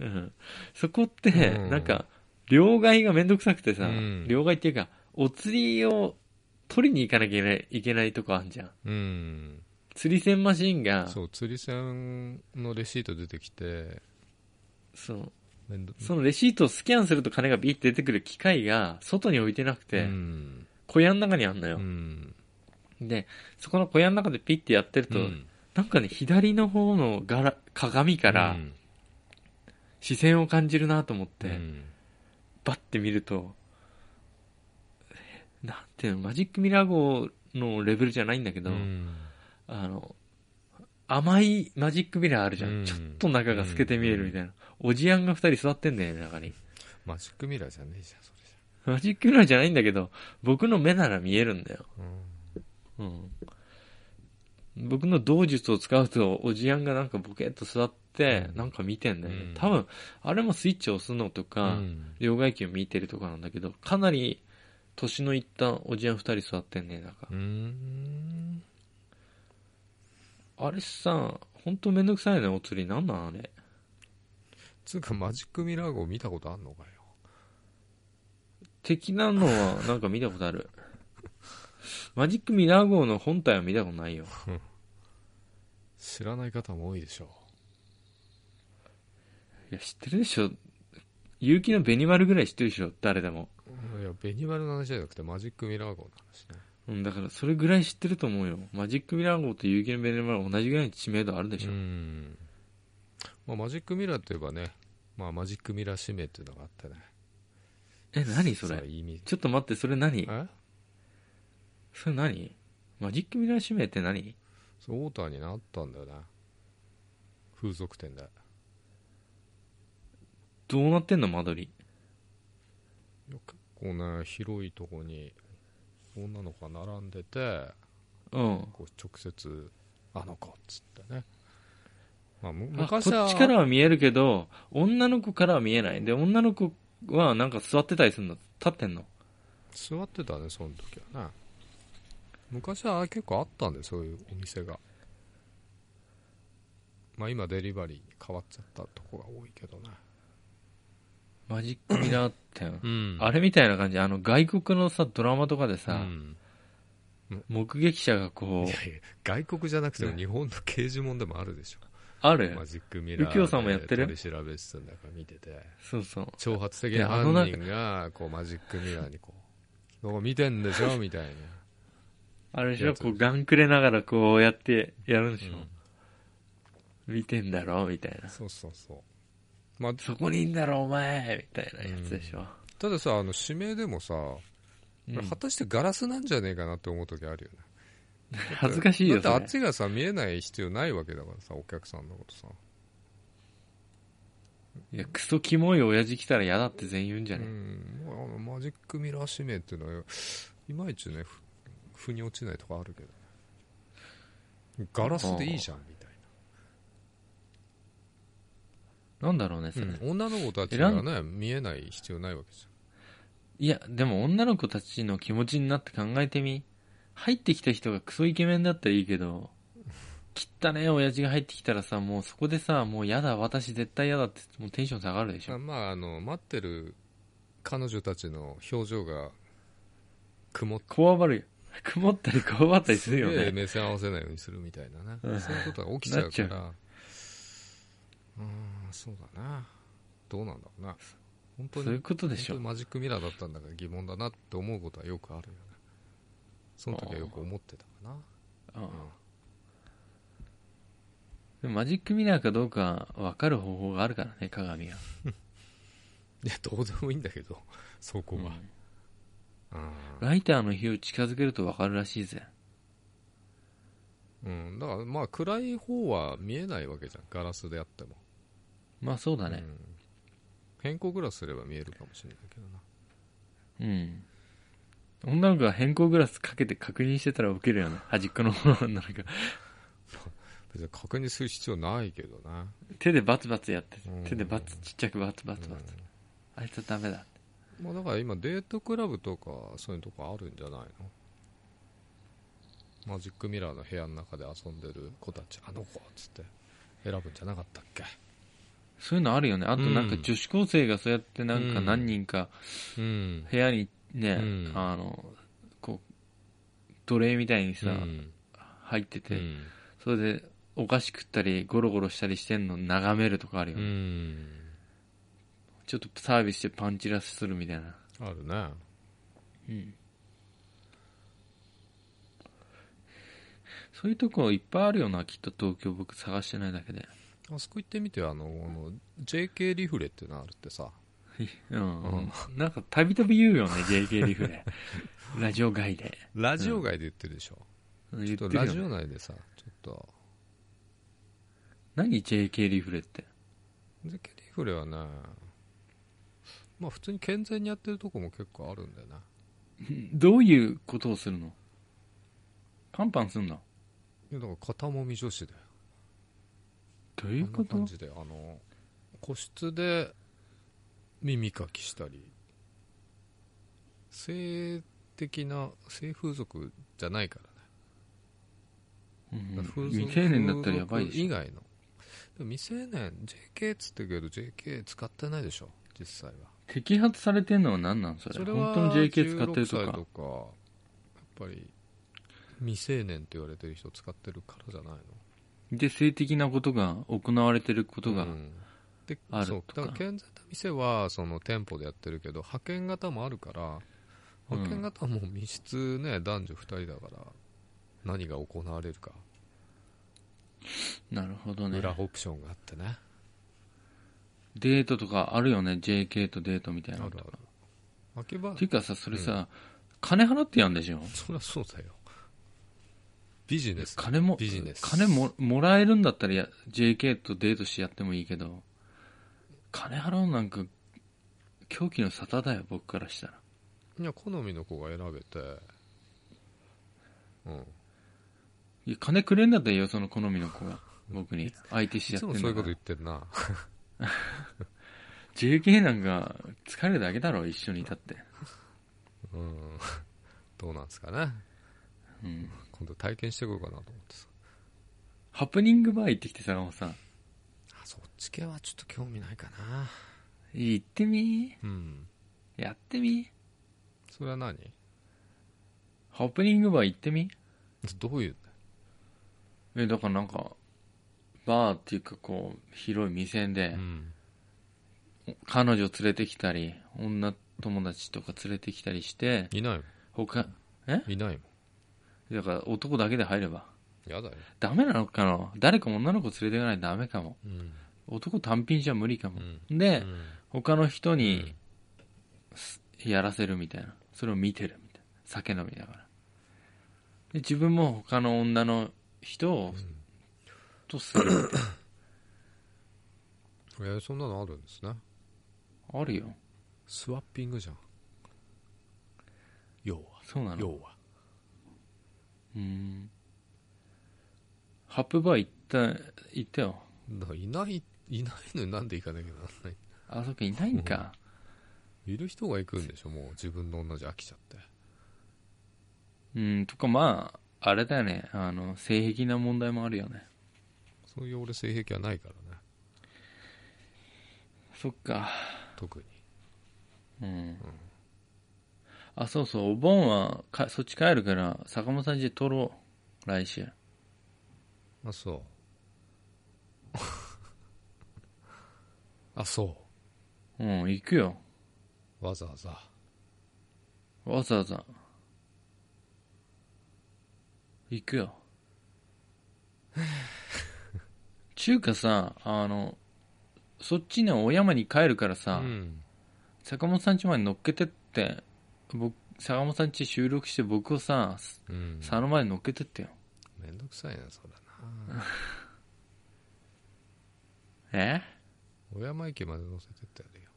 [SPEAKER 1] うん。そこって、
[SPEAKER 2] うん
[SPEAKER 1] なんか、両替がめんどくさくてさ、
[SPEAKER 2] うん
[SPEAKER 1] 両替っていうか、お釣りを取りに行かなきゃいけないいけないとこあんじゃん。
[SPEAKER 2] うん。
[SPEAKER 1] 釣り銭マシンが、
[SPEAKER 2] そう、釣り船のレシート出てきて、
[SPEAKER 1] そう
[SPEAKER 2] めんど
[SPEAKER 1] そのレシートをスキャンすると金がビッて出てくる機械が外に置いてなくて、
[SPEAKER 2] うん。
[SPEAKER 1] 小屋の中にあんのよ
[SPEAKER 2] う。ん。
[SPEAKER 1] で、そこの小屋の中でピッてやってると、
[SPEAKER 2] うん
[SPEAKER 1] なんかね、左の方の柄鏡から
[SPEAKER 2] うん
[SPEAKER 1] 視線を感じるなと思って、
[SPEAKER 2] うん
[SPEAKER 1] バッて見ると、えなんていうの、マジックミラー号のレベルじゃないんだけど、
[SPEAKER 2] うん
[SPEAKER 1] あの、甘いマジックミラーあるじゃん。
[SPEAKER 2] うん
[SPEAKER 1] ちょっと中が透けて見えるみたいな。おじやんが二人座ってんだよね、中に。
[SPEAKER 2] マジックミラーじゃねえじゃんそれじ
[SPEAKER 1] マジックミラーじゃないんだけど、僕の目なら見えるんだよ。うん。僕の道術を使うと、おじやんがなんかボケっと座って、
[SPEAKER 2] うん
[SPEAKER 1] なんか見てんだよね。
[SPEAKER 2] うん
[SPEAKER 1] 多分、あれもスイッチを押すのと
[SPEAKER 2] う
[SPEAKER 1] か、
[SPEAKER 2] ん
[SPEAKER 1] 両替機を見てるとかなんだけど、かなり年のいったおじやん二人座ってんね、なんか
[SPEAKER 2] う。ん
[SPEAKER 1] あれさ、ほんとめんどくさいね、お釣り。なんなんあれ。
[SPEAKER 2] つうかマジックミラー号見たことあんのかよ
[SPEAKER 1] 的なのは なんか見たことある。マジックミラー号の本体は見たことないよ。
[SPEAKER 2] 知らない方も多いでしょ
[SPEAKER 1] いや、知ってるでしょ。結城のベニマルぐらい知ってるでしょ、誰でも。
[SPEAKER 2] いやベニマルの話じゃなくてマジックミラー号の話ね
[SPEAKER 1] うん、だからそれぐらい知ってると思うよ。マジックミラー号と結城のベニマルは同じぐらいの知名度あるでしょ。
[SPEAKER 2] うん、まあ、マジックミラーといえばね、まあ、マジックミラー指名っていうのがあってね。
[SPEAKER 1] え、何それ？ちょっと待って、それ何？
[SPEAKER 2] え？
[SPEAKER 1] それ何？マジックミラー指名って何？
[SPEAKER 2] そうオーターになったんだよね。風俗店で。
[SPEAKER 1] どうなってんの間取り？
[SPEAKER 2] 結構ね広いとこに女の子が並んでて
[SPEAKER 1] うん。
[SPEAKER 2] こう直接「あの子」っつってね、まあ、む
[SPEAKER 1] あこっ
[SPEAKER 2] 昔は
[SPEAKER 1] ちからは見えるけど、女の子からは見えない。で、女の子はなんか座ってたりするの？立ってんの？
[SPEAKER 2] 座ってたねその時はね。昔は結構あったんでそういうお店が。まあ今デリバリーに変わっちゃったとこが多いけどね
[SPEAKER 1] マジックミラー店。
[SPEAKER 2] うん。
[SPEAKER 1] あれみたいな感じ。あの、外国のさ、ドラマとかでさ、
[SPEAKER 2] うん。
[SPEAKER 1] 目撃者がこう
[SPEAKER 2] いや、いや外国じゃなくても
[SPEAKER 1] ね。
[SPEAKER 2] 日本の刑事問でもあるでしょ。
[SPEAKER 1] ある。
[SPEAKER 2] マジックミラー
[SPEAKER 1] 右京さんもやってる？
[SPEAKER 2] で取り調べ室の中見てて。
[SPEAKER 1] そうそう。
[SPEAKER 2] 挑発的な犯人がこうマジックミラーにこう「どこ見てんでしょ」みたいな。
[SPEAKER 1] あれでしょ？こう、ガンくれながらこうやってやるんでしょ、
[SPEAKER 2] うん。
[SPEAKER 1] 見てんだろ？みたいな。
[SPEAKER 2] そうそうそうまあ
[SPEAKER 1] そこにいんだろお前みたいなやつでしょ。
[SPEAKER 2] たださあの指名でもさ、
[SPEAKER 1] うん。
[SPEAKER 2] 果たしてガラスなんじゃねえかなって思う時あるよね。
[SPEAKER 1] 恥ずかしいよ、
[SPEAKER 2] だってあっちがさ見えない必要ないわけだからさお客さんのことさ。
[SPEAKER 1] いや、クソキモい親父来たら嫌だって全員言うんじゃ
[SPEAKER 2] う
[SPEAKER 1] ね、
[SPEAKER 2] ん。まああのマジックミラー指名っていうのはいまいちねふ腑に落ちないとこあるけどガラスでいいじゃんみたい
[SPEAKER 1] なんだろうね、それ。
[SPEAKER 2] な、うん女の子たちがね見えない必要ないわけですよ
[SPEAKER 1] いや、でも女の子たちの気持ちになって考えてみ。入ってきた人がクソイケメンだったらいいけど、汚ねえ親父が入ってきたらさ、もうそこでさ、もう嫌だ、私絶対嫌だって、もうテンション下がるでしょ。
[SPEAKER 2] まああの待ってる彼女たちの表情が曇って
[SPEAKER 1] こわばるよ。曇ったりこわばったりするよね。
[SPEAKER 2] 目線合わせないようにするみたいなね、
[SPEAKER 1] うん
[SPEAKER 2] そういうことが起きちゃうか
[SPEAKER 1] な
[SPEAKER 2] らうーんそうだな。どうなんだろうな。本当に
[SPEAKER 1] そういうことでしょ。
[SPEAKER 2] マジックミラーだったんだから疑問だなって思うことはよくあるよね。その時はよく思ってたかな。
[SPEAKER 1] うん。マジックミラーかどうか分かる方法があるからね、鏡が。
[SPEAKER 2] いやどうでもいいんだけどそこは、
[SPEAKER 1] うん。
[SPEAKER 2] うん。
[SPEAKER 1] ライターの火を近づけると分かるらしいぜ。
[SPEAKER 2] うん、だからまあ暗い方は見えないわけじゃん。ガラスであっても
[SPEAKER 1] まあそうだね。
[SPEAKER 2] うん、変更グラスすれば見えるかもしれないけどな。
[SPEAKER 1] うん。女の子が変更グラスかけて確認してたらウケるよね。端っこの方のなんか、
[SPEAKER 2] 別に確認する必要ないけどな、
[SPEAKER 1] 手でバツバツやって
[SPEAKER 2] うん、
[SPEAKER 1] 手でバツ、ちっちゃくバツバツバツ。あいつはダメだ。
[SPEAKER 2] まあ、だから今デートクラブとかそういうとこあるんじゃないの？マジックミラーの部屋の中で遊んでる子たち。あの子っつって。選ぶんじゃなかったっけ？
[SPEAKER 1] そういうのあるよね。あとなんか
[SPEAKER 2] うん
[SPEAKER 1] 女子高生がそうやってなんか
[SPEAKER 2] うん
[SPEAKER 1] 何人か
[SPEAKER 2] うん
[SPEAKER 1] 部屋にね、
[SPEAKER 2] うん
[SPEAKER 1] あの、こう、奴隷みたいにさ、
[SPEAKER 2] うん
[SPEAKER 1] 入ってて、
[SPEAKER 2] うん
[SPEAKER 1] それでお菓子食ったりゴロゴロしたりしてんの眺めるとかあるよ
[SPEAKER 2] う
[SPEAKER 1] ね。
[SPEAKER 2] ん
[SPEAKER 1] ちょっとサービスしてパンチラするみたいな。
[SPEAKER 2] あるね
[SPEAKER 1] うん。そういうとこいっぱいあるよな、きっと東京僕探してないだけで。
[SPEAKER 2] あそこ行ってみてあの JK リフレっていうのあるってさ。
[SPEAKER 1] うん、
[SPEAKER 2] うん。
[SPEAKER 1] なんかたびたび言うよね、JK リフレ。ラジオ外で。
[SPEAKER 2] ラジオ外で言ってるでしょ、
[SPEAKER 1] うん。言
[SPEAKER 2] ちょ
[SPEAKER 1] っ
[SPEAKER 2] とラジオ内でさちょっと。
[SPEAKER 1] 何 JK リフレって？
[SPEAKER 2] でケリフレはねまあ普通に健全にやってるとこも結構あるんだよね。
[SPEAKER 1] どういうことをするの？パンパンすんの？
[SPEAKER 2] いやだから肩もみ女子だよ
[SPEAKER 1] どういうこと？
[SPEAKER 2] こんな感じであの個室で耳かきしたり性的な性風俗じゃないからね。
[SPEAKER 1] うん
[SPEAKER 2] 風俗
[SPEAKER 1] 未成年だったらやばいでしょ。
[SPEAKER 2] 以外の。でも未成年 JK っつってるけど JK 使ってないでしょ実際は。
[SPEAKER 1] 摘発されてんのは何なんそれ？
[SPEAKER 2] それは
[SPEAKER 1] 本当に JK 使ってると
[SPEAKER 2] 16歳
[SPEAKER 1] か
[SPEAKER 2] とかやっぱり未成年って言われてる人使ってるからじゃないの？
[SPEAKER 1] で性的なことが行われてることが、
[SPEAKER 2] うん。で
[SPEAKER 1] ある
[SPEAKER 2] そう
[SPEAKER 1] とか。
[SPEAKER 2] だから健全な店はその店舗でやってるけど派遣型もあるから
[SPEAKER 1] うん。
[SPEAKER 2] 派遣型はもう密室ね男女2人だから何が行われるか、
[SPEAKER 1] なるほどね。
[SPEAKER 2] 裏オプションがあってね。
[SPEAKER 1] デートとかあるよね。JK とデートみたいなのとか。
[SPEAKER 2] あるある。秋葉
[SPEAKER 1] っていうかさそれさ、金払ってやんでしょ？
[SPEAKER 2] そりゃそうだよビジネス。
[SPEAKER 1] 金も
[SPEAKER 2] ビジネス。
[SPEAKER 1] 金ももらえるんだったらや JK とデートしてやってもいいけど金払うなんか狂気の沙汰だよ僕からしたら。
[SPEAKER 2] いや好みの子が選べて。うん。
[SPEAKER 1] いや金くれんだったらいいよその好みの子が。僕に。相手し
[SPEAKER 2] い
[SPEAKER 1] やってんだ
[SPEAKER 2] つもそういうこと言ってんな。
[SPEAKER 1] JK なんか疲れるだけだろ一緒にいたって。
[SPEAKER 2] うん。どうなんですかね。
[SPEAKER 1] うん
[SPEAKER 2] 今度体験してこようかなと思ってさ。
[SPEAKER 1] ハプニングバー行ってきて坂本さん。
[SPEAKER 2] あそっち系はちょっと興味ないかな。
[SPEAKER 1] 行ってみ？
[SPEAKER 2] うん。
[SPEAKER 1] やってみ？
[SPEAKER 2] それは何？
[SPEAKER 1] ハプニングバー行ってみ？
[SPEAKER 2] どういう
[SPEAKER 1] えだからなんかバーっていうかこう広い店で
[SPEAKER 2] うん。
[SPEAKER 1] 彼女連れてきたり女友達とか連れてきたりして
[SPEAKER 2] いない
[SPEAKER 1] 他
[SPEAKER 2] もんいないもん
[SPEAKER 1] だから男だけで入れば。
[SPEAKER 2] やだよ。
[SPEAKER 1] ダメなのかな誰か女の子連れていかないとダメかも。
[SPEAKER 2] うん。
[SPEAKER 1] 男単品じゃ無理かも、
[SPEAKER 2] うん。
[SPEAKER 1] で、
[SPEAKER 2] うん。
[SPEAKER 1] 他の人にやらせるみたいな。それを見てるみたいな。酒飲みだから。で自分も他の女の人を、とするみたい
[SPEAKER 2] えーそんなのあるんですね。
[SPEAKER 1] なあるよ。
[SPEAKER 2] スワッピングじゃん。要は。
[SPEAKER 1] そうなの。
[SPEAKER 2] 要は
[SPEAKER 1] うん。ハップバー行った行ったよ。
[SPEAKER 2] いないいないのになんで行かなきゃならない？
[SPEAKER 1] あそっかいないんか、
[SPEAKER 2] いる人が行くんでしょもう。自分の同じ飽きちゃって。
[SPEAKER 1] うん、とかまあ、あれだよね、あの、性癖な問題もあるよね。
[SPEAKER 2] そういう俺性癖はないからね。
[SPEAKER 1] そっか。
[SPEAKER 2] 特に。
[SPEAKER 1] うん。あ、そうそう、お盆はか、そっち帰るから、坂本さん家撮ろう。来週。
[SPEAKER 2] あそう あそ
[SPEAKER 1] うん、行くよ。
[SPEAKER 2] うわざわざ
[SPEAKER 1] わざわざ。行くよ。中華さ、あの、そっちね、お山に帰るからさ、
[SPEAKER 2] うん
[SPEAKER 1] 坂本さん家まで乗っけてって、僕、坂本さん家収録して僕をさ、
[SPEAKER 2] うん
[SPEAKER 1] 佐野まで乗っけてってよ。
[SPEAKER 2] めんどくさいなそれな
[SPEAKER 1] え？
[SPEAKER 2] 小山駅まで乗せてってやるよ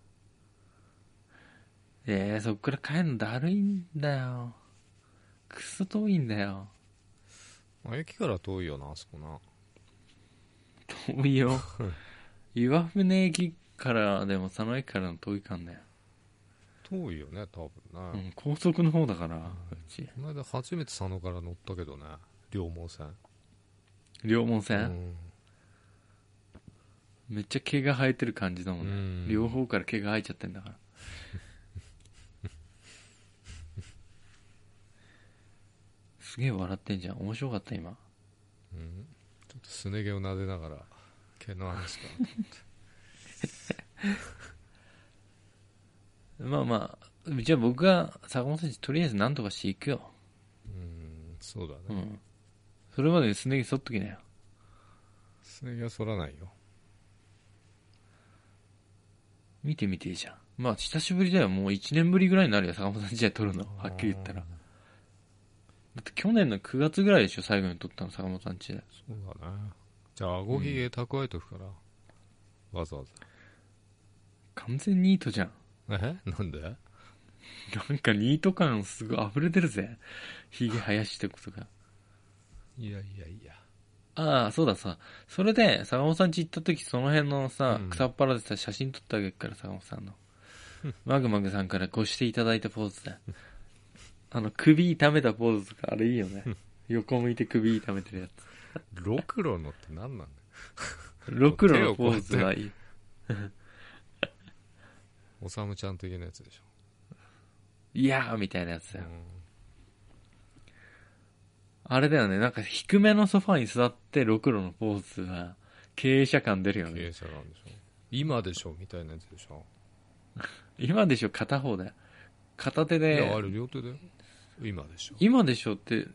[SPEAKER 1] えー、そっから帰るのだるいんだよ。くそ遠いんだよ。
[SPEAKER 2] まあ駅から遠いよなあそこな
[SPEAKER 1] 遠いよ。岩船駅からでも佐野駅からの遠いかんだよ。
[SPEAKER 2] 遠いよね多分ね、
[SPEAKER 1] うん、高速の方だから、うち。
[SPEAKER 2] この間初めて佐野から乗ったけどね両毛線、
[SPEAKER 1] 両門
[SPEAKER 2] う
[SPEAKER 1] 線、
[SPEAKER 2] ん
[SPEAKER 1] めっちゃ毛が生えてる感じだもんね。
[SPEAKER 2] うん
[SPEAKER 1] 両方から毛が生えちゃってんだから。すげえ笑ってんじゃん。面白かった今。
[SPEAKER 2] うんちょっとすね毛を撫でながら毛の話か
[SPEAKER 1] まあまあ、じゃあ僕が坂本選手とりあえず何とかしていくよ。
[SPEAKER 2] うんそうだね、
[SPEAKER 1] うん。それまでにすね毛剃っときなよ。
[SPEAKER 2] すね毛は剃らないよ
[SPEAKER 1] 見てみていいじゃん。まあ久しぶりだよ。もう1年ぶりぐらいになるよ。坂本さん自体撮るの。はっきり言ったら。だって去年の9月ぐらいでしょ。最後に撮ったの坂本さん家で。
[SPEAKER 2] そうだねじゃあ顎ひげ蓄えとくから、わざわ
[SPEAKER 1] 完全ニートじゃん。
[SPEAKER 2] ざえ？なんで？
[SPEAKER 1] なんかニート感すごい溢れてるぜ。ヒゲ生やしておくとか。
[SPEAKER 2] いやいやいや
[SPEAKER 1] ああ、そうださ。それで、坂本さん家行った時、その辺のさ、
[SPEAKER 2] うん
[SPEAKER 1] 草っぱらでさ、写真撮ってあげるから、坂本さんの。マグマグさんからごしていただいたポーズで。あの、首痛めたポーズとか、あれいいよね。横向いて首痛めてるやつ。
[SPEAKER 2] ロクロのって何なんだよ
[SPEAKER 1] ロクロのポーズはいい。
[SPEAKER 2] おさむちゃん的なやつでしょ、
[SPEAKER 1] いやーみたいなやつだよ。
[SPEAKER 2] う
[SPEAKER 1] あれだよね、なんか低めのソファに座ってロクロのポーズは、経営者感出るよ
[SPEAKER 2] ん、経
[SPEAKER 1] ね。
[SPEAKER 2] 営者なんでしょ今でしょみたいなやつでしょ
[SPEAKER 1] 今でしょ、片方だよ。片手
[SPEAKER 2] い
[SPEAKER 1] で
[SPEAKER 2] やあ、れ両手だよ今でしょ
[SPEAKER 1] 今でしょって、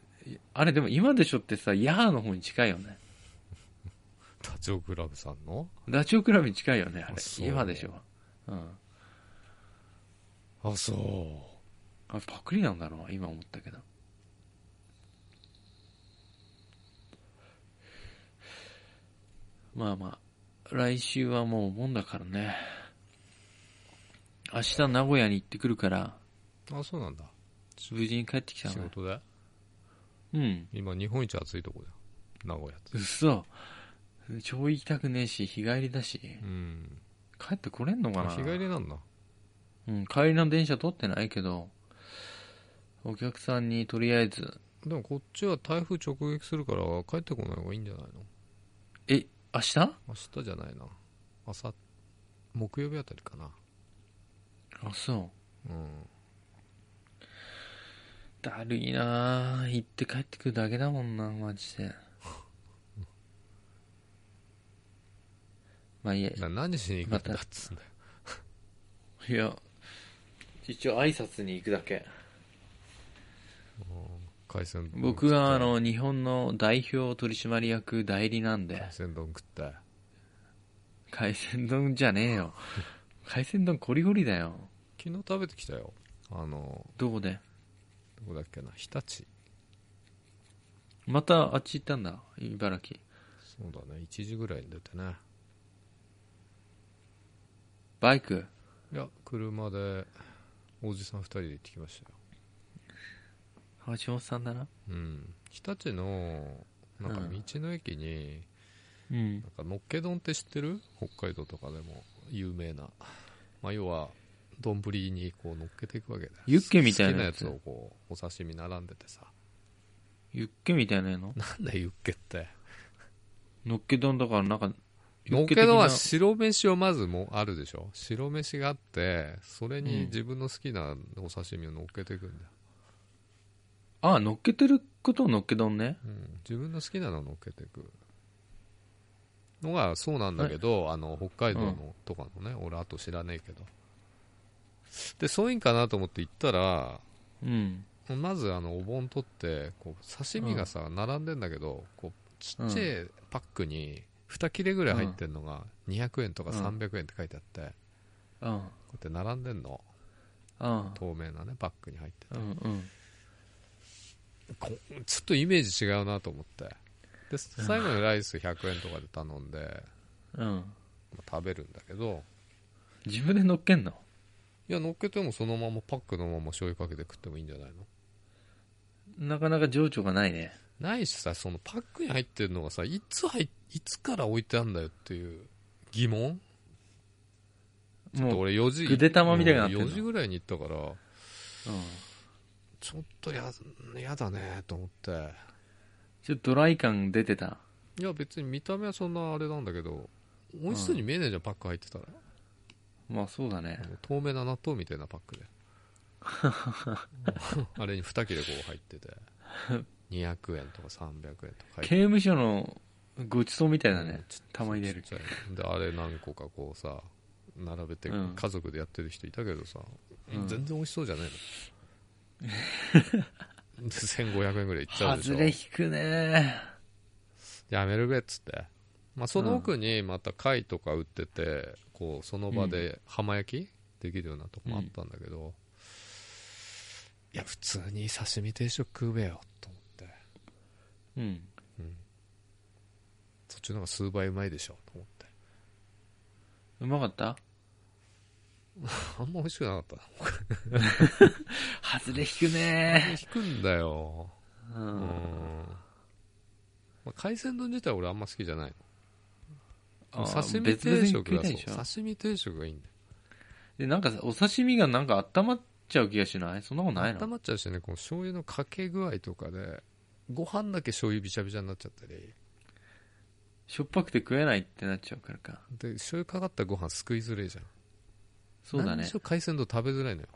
[SPEAKER 1] あれでも今でしょってさ、ヤーの方に近いよね。
[SPEAKER 2] ダチョウ倶楽部さんの？
[SPEAKER 1] ダチョウ倶楽部に近いよね、あれ今でしょ。うん。
[SPEAKER 2] あそ
[SPEAKER 1] あれパクリなんだろうな、今思ったけど。まあまあ、来週はもうお盆だからね。明日名古屋に行ってくるから、
[SPEAKER 2] うあそうなんだ
[SPEAKER 1] 無事に帰ってきたの。
[SPEAKER 2] 仕事で？
[SPEAKER 1] うん。
[SPEAKER 2] 今日本一暑いとこだよ名古屋って
[SPEAKER 1] 嘘。超行きたくねえし、日帰りだし。
[SPEAKER 2] うん
[SPEAKER 1] 帰ってこれんのかな？
[SPEAKER 2] あ日帰りなんだ
[SPEAKER 1] うん、帰りの電車取ってないけど、お客さんにとりあえず、
[SPEAKER 2] でもこっちは台風直撃するから帰ってこない方がいいんじゃないの？
[SPEAKER 1] え、明日？
[SPEAKER 2] 明日じゃないな。朝木曜日あたりかな。
[SPEAKER 1] あ、そう。
[SPEAKER 2] うん。
[SPEAKER 1] だるいな。ぁ行って帰ってくるだけだもんな、マジで。まあいいや。
[SPEAKER 2] な何しに行くんだっつうんだよ。
[SPEAKER 1] いや、一応挨拶に行くだけ。
[SPEAKER 2] 海鮮丼
[SPEAKER 1] 僕はあの、日本の代表取締役代理なんで。
[SPEAKER 2] 海、鮮丼食って
[SPEAKER 1] 海鮮丼じゃねえよ。海鮮丼コリゴリだよ。
[SPEAKER 2] 昨日食べてきたよ。あの
[SPEAKER 1] どこで？
[SPEAKER 2] どこだっけな？日立。
[SPEAKER 1] またあっち行ったんだ、茨城。
[SPEAKER 2] そうだね。1時ぐらいに出てね。
[SPEAKER 1] バイク？
[SPEAKER 2] いや車でおじさん2人で行ってきましたよ。
[SPEAKER 1] 橋本さんだな。
[SPEAKER 2] うん。日立のなんか道の駅に、
[SPEAKER 1] うん。
[SPEAKER 2] なん。かのっけ丼って知ってる？北海道とかでも有名な、まあ、要は丼にこう乗っけていくわけだよ。
[SPEAKER 1] ユッケみたいなやつ？
[SPEAKER 2] 好きなやつをこうお刺身並んでてさ。
[SPEAKER 1] ユッケみたいなの？
[SPEAKER 2] なんだユッケって。
[SPEAKER 1] のっけ丼だからなんか、
[SPEAKER 2] のっけ丼は白飯をまずもあるでしょ？白飯があってそれに
[SPEAKER 1] うん。
[SPEAKER 2] 自分の好きなお刺身を乗っけていくんだ。よ、
[SPEAKER 1] 的なあ、のっけてることをのっけ丼ね。
[SPEAKER 2] うん、自分の好きなのを乗っけていく。のがそうなんだけどあの北海道のとかのね、俺あと知らねえけど。でそういんかなと思って行ったら
[SPEAKER 1] うん。
[SPEAKER 2] まずあのお盆取ってこう刺身がさ、並んでんだけどこうちっちゃいパックに2切れぐらい入ってんのが200円とか
[SPEAKER 1] うん
[SPEAKER 2] 300円って書いてあって、こ
[SPEAKER 1] うん。
[SPEAKER 2] うやって並んでんの
[SPEAKER 1] うん。
[SPEAKER 2] 透明なねパックに入ってて
[SPEAKER 1] うん。うん。
[SPEAKER 2] こちょっとイメージ違うなと思ってで最後にライス100円とかで頼んで、
[SPEAKER 1] うん。
[SPEAKER 2] まあ食べるんだけど
[SPEAKER 1] 自分で乗っけんの？
[SPEAKER 2] いや乗っけてもそのままパックのまま醤油かけて食ってもいいんじゃないの？
[SPEAKER 1] なかなか情緒がないね。
[SPEAKER 2] ないしさそのパックに入ってるのがさいつ入っいつから置いてあんだよっていう疑問？ちょっと俺4時
[SPEAKER 1] ぐで玉みたいになってんの
[SPEAKER 2] ？4時ぐらいに行ったから
[SPEAKER 1] うん。
[SPEAKER 2] ちょっとややだねと思って。
[SPEAKER 1] ちょっとドライ感出てた？
[SPEAKER 2] いや別に見た目はそんなあれなんだけど美味しそうに見えないじゃん、パック入ってたら。
[SPEAKER 1] まあそうだね。
[SPEAKER 2] 透明な納豆みたいなパックで。あれに2切れこう入ってて 200円とか300円とか入って。
[SPEAKER 1] 刑務所のごちそうみたいだね
[SPEAKER 2] うん。
[SPEAKER 1] たまに出る。
[SPEAKER 2] ちっ。ちゃい。であれ何個かこうさ並べて
[SPEAKER 1] うん。
[SPEAKER 2] 家族でやってる人いたけどさ、
[SPEAKER 1] うん。
[SPEAKER 2] 全然美味しそうじゃないの。で1500円ぐらいいっちゃうでしょ。
[SPEAKER 1] 外れ引くね。
[SPEAKER 2] やめるべっつって、まあ、その奥にまた貝とか売っててこうその場で浜焼きできるようなとこもあったんだけど、いや普通に刺身定食食うべよと思って、
[SPEAKER 1] うん。
[SPEAKER 2] 途ちの方が数倍うまいでしょと思って。
[SPEAKER 1] うまかった？
[SPEAKER 2] あんま美味しくなかった。
[SPEAKER 1] 外れ引くね。
[SPEAKER 2] 引くんだよ。
[SPEAKER 1] う
[SPEAKER 2] うん。
[SPEAKER 1] ん。
[SPEAKER 2] まあ、海鮮丼自体は俺あんま好きじゃないの。
[SPEAKER 1] あ
[SPEAKER 2] 刺身定食だ
[SPEAKER 1] 食いたいでしょ。
[SPEAKER 2] そう刺身定食がいいんだよ。
[SPEAKER 1] で、なんかお刺身がなんか温まっちゃう気がしない？そんなことないの？
[SPEAKER 2] 温まっちゃうしねこの醤油のかけ具合とかでご飯だけ醤油びちゃびちゃになっちゃったり。
[SPEAKER 1] しょっぱくて食えないってなっちゃうからか。
[SPEAKER 2] で醤油かかったご飯すくいづれえじゃん。
[SPEAKER 1] そうだね。
[SPEAKER 2] 何し。ろ海鮮丼食べづらいのよ、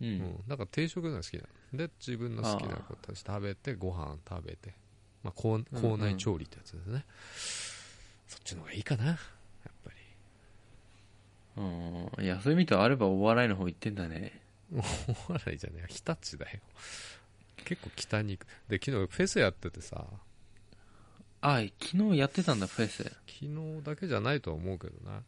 [SPEAKER 1] う。
[SPEAKER 2] うん。ん、だから定食が好きなの。で自分の好きなことして食べてご飯食べて、まあ、校
[SPEAKER 1] うん
[SPEAKER 2] 校内調理ってやつですね、そっちの方がいいかな。やっぱり。
[SPEAKER 1] うん。いや、そういう意味とあればお笑いの方行ってんだね。
[SPEAKER 2] お笑いじゃねえ日立だよ結構北に行く。で昨日フェスやっててさ。
[SPEAKER 1] あ、昨日やってたんだ、フェス。
[SPEAKER 2] 昨日だけじゃないとは思うけどな。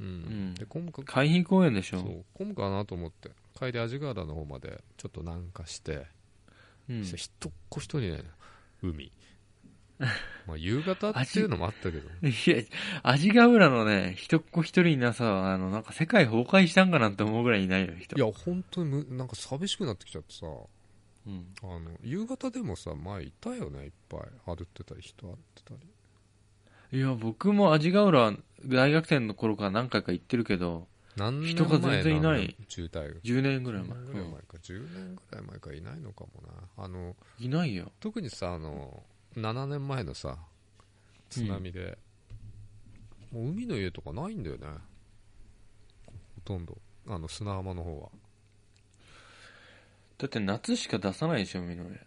[SPEAKER 2] うん、
[SPEAKER 1] ん。
[SPEAKER 2] で混むか
[SPEAKER 1] 海浜公園でしょ？
[SPEAKER 2] そう混むかなと思って。帰り味ヶ原の方までちょっと南下して、
[SPEAKER 1] うん。
[SPEAKER 2] そしたら一っ子一人ね海。まあ夕方っていうのもあったけど。
[SPEAKER 1] いや、味ヶ浦のね、一っ子一人いなさ、あの、なんか世界崩壊したんかなって思うぐらいいないよ、人。
[SPEAKER 2] いや本当にむなんか寂しくなってきちゃってさ
[SPEAKER 1] うん。
[SPEAKER 2] あの夕方でもさ前いたよね？いっぱい。歩ってたり人歩ってたり。
[SPEAKER 1] いや、僕も味ヶ浦、大学生の頃から何回か行ってるけど、人が全然いない。
[SPEAKER 2] 渋滞。が
[SPEAKER 1] 10年ぐらい前。
[SPEAKER 2] 10年ぐらい前か、10年ぐらい前かいないのかもな。あの
[SPEAKER 1] うんいないよ。
[SPEAKER 2] 特にさあの7年前のさ津波で、もう海の家とかないんだよね。ほとんど。あの砂浜の方は
[SPEAKER 1] だって夏しか出さないでしょ、海の上。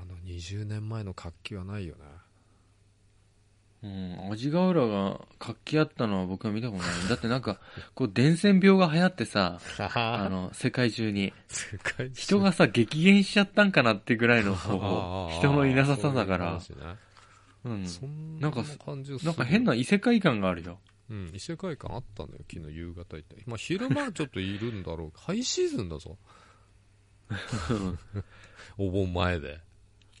[SPEAKER 2] あの20年前の活気はないよね
[SPEAKER 1] うん、味ヶ浦が活気あったのは僕は見たことない。だってなんか、こう伝染病が流行ってさ、あの、世界中に。
[SPEAKER 2] 世界中
[SPEAKER 1] 人がさ、激減しちゃったんかなってぐらいの、
[SPEAKER 2] あ
[SPEAKER 1] こ
[SPEAKER 2] あ
[SPEAKER 1] う人のいなささだから。
[SPEAKER 2] そういう話ね
[SPEAKER 1] うん。
[SPEAKER 2] そん
[SPEAKER 1] なんかなんか変な異世界感があるよ。
[SPEAKER 2] うん、異世界感あったんだよ昨日夕方行ってまあ昼間はちょっといるんだろう ハイシーズンだぞ お盆前で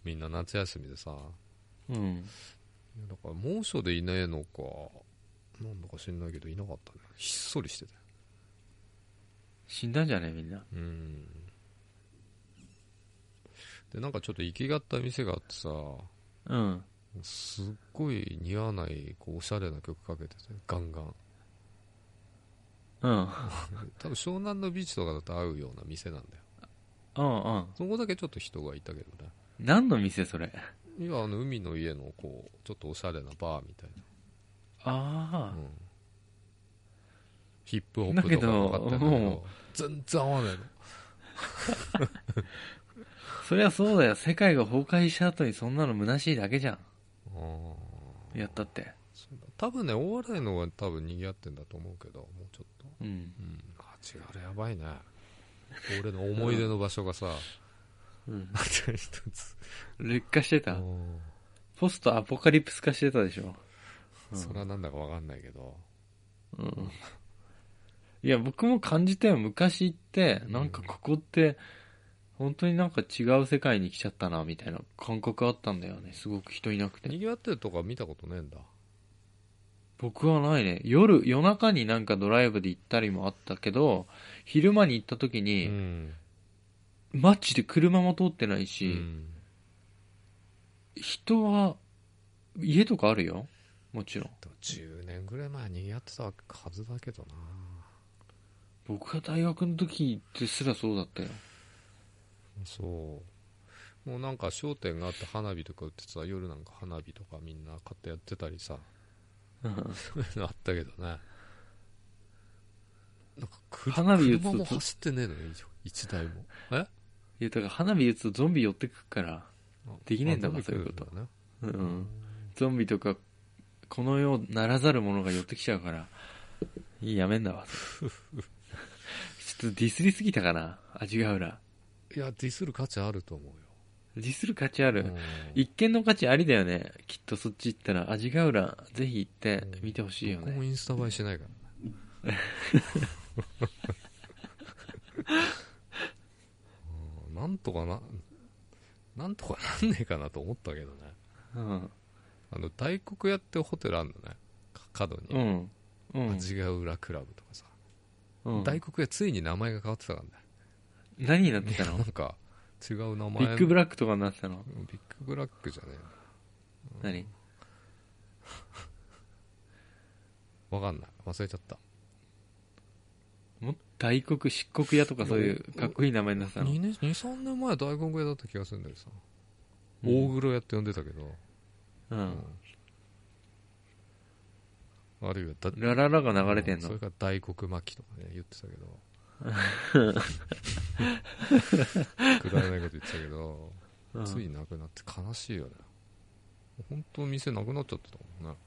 [SPEAKER 2] みんな夏休みでさ
[SPEAKER 1] うん。
[SPEAKER 2] だから猛暑でいねえのかなんだか知んないけどいなかったねひっそりしてたよ
[SPEAKER 1] 死んだんじゃねみんな？
[SPEAKER 2] うんでなんかちょっと行きがった店があってさ
[SPEAKER 1] うん。
[SPEAKER 2] すっごい似合わないこうおしゃれな曲かけててガンガン
[SPEAKER 1] うん。
[SPEAKER 2] 多分湘南のビーチとかだと合うような店なんだよ
[SPEAKER 1] うんうん。
[SPEAKER 2] そこだけちょっと人がいたけどね
[SPEAKER 1] 何の店それ？
[SPEAKER 2] いやあの海の家のこうちょっとおしゃれなバーみたい
[SPEAKER 1] あ
[SPEAKER 2] な、
[SPEAKER 1] あ
[SPEAKER 2] う。ん、ヒップホップとか分かってんだけど全然合わないの
[SPEAKER 1] そりゃそうだよ。世界が崩壊した後にそんなの虚しいだけじゃん。やったって。
[SPEAKER 2] 多分ね大笑いの方が多分賑わってんだと思うけどもうちょっと
[SPEAKER 1] うん。
[SPEAKER 2] うんあ違うあれやばいね俺の思い出の場所がさ
[SPEAKER 1] うん。
[SPEAKER 2] また一つ
[SPEAKER 1] 劣化してた。
[SPEAKER 2] うん
[SPEAKER 1] ポストアポカリプス化してたでしょ。うん
[SPEAKER 2] それはなんだか分かんないけど
[SPEAKER 1] うん。いや、僕も感じたよ。昔行って、なんかここって、本当になんか違う世界に来ちゃったな、みたいな感覚あったんだよね。すごく人いなくて。
[SPEAKER 2] 賑わってるとか見たことねえんだ
[SPEAKER 1] 僕はないね。夜、夜中になんかドライブで行ったりもあったけど、昼間に行った時
[SPEAKER 2] う
[SPEAKER 1] に、
[SPEAKER 2] ん、
[SPEAKER 1] マジで車も通ってないうし、
[SPEAKER 2] ん、
[SPEAKER 1] 人は、家とかあるよ。もちろん。
[SPEAKER 2] でも10年ぐらい前に賑わってたはずだけどな
[SPEAKER 1] 僕が大学の時ですらそうだったよ。
[SPEAKER 2] そうもうなんか商店があって花火とか売ってさ夜なんか花火とかみんな買ってやってたりさそういうのあったけどね。なんかく
[SPEAKER 1] 花火打つと
[SPEAKER 2] 車も走ってねえのよ一台も。え？
[SPEAKER 1] いや、だから花火打つとゾンビ寄ってくから、できねえんだもん
[SPEAKER 2] あ
[SPEAKER 1] そういうこと。
[SPEAKER 2] ね。
[SPEAKER 1] うん。ゾンビとか、この世ならざる者が寄ってきちゃうから、いい、やめんだわ。ちょっとディスりすぎたかな味が浦。
[SPEAKER 2] いやディスる価値あると思うよ
[SPEAKER 1] ディスる価値ある。
[SPEAKER 2] うん。
[SPEAKER 1] 一見の価値ありだよね。きっとそっち行ったら、味が浦、ぜひ行って見てほしいよ
[SPEAKER 2] 僕も
[SPEAKER 1] ね。
[SPEAKER 2] インスタ映えしないから。ね うん。なんとかななんとかなんねえかなと思ったけどね。
[SPEAKER 1] うん。
[SPEAKER 2] あの大黒屋ってホテルあるのね。か角に、
[SPEAKER 1] うん。うん。
[SPEAKER 2] 味ヶ浦クラブとかさ、
[SPEAKER 1] うん。
[SPEAKER 2] 大黒屋ついに名前が変わってたからね。
[SPEAKER 1] 何になってたの？
[SPEAKER 2] なんか違う名前
[SPEAKER 1] ビッグブラックとかになってたの？
[SPEAKER 2] ビッグブラックじゃねえ
[SPEAKER 1] 何？
[SPEAKER 2] わかんない。忘れちゃった。
[SPEAKER 1] もっ大黒漆黒屋とかそういうかっこいい名前になってたの
[SPEAKER 2] ？2年23年前大黒屋だった気がするんだけどさ、
[SPEAKER 1] うん。
[SPEAKER 2] 大黒屋って呼んでたけど、
[SPEAKER 1] うん。
[SPEAKER 2] あるいはだ
[SPEAKER 1] ラララが流れてんの？
[SPEAKER 2] それから大黒巻きとかね言ってたけど くだらないこと言ってたけど、
[SPEAKER 1] うん。
[SPEAKER 2] ついなくなって悲しいよね。本当店なくなっちゃってたもんね。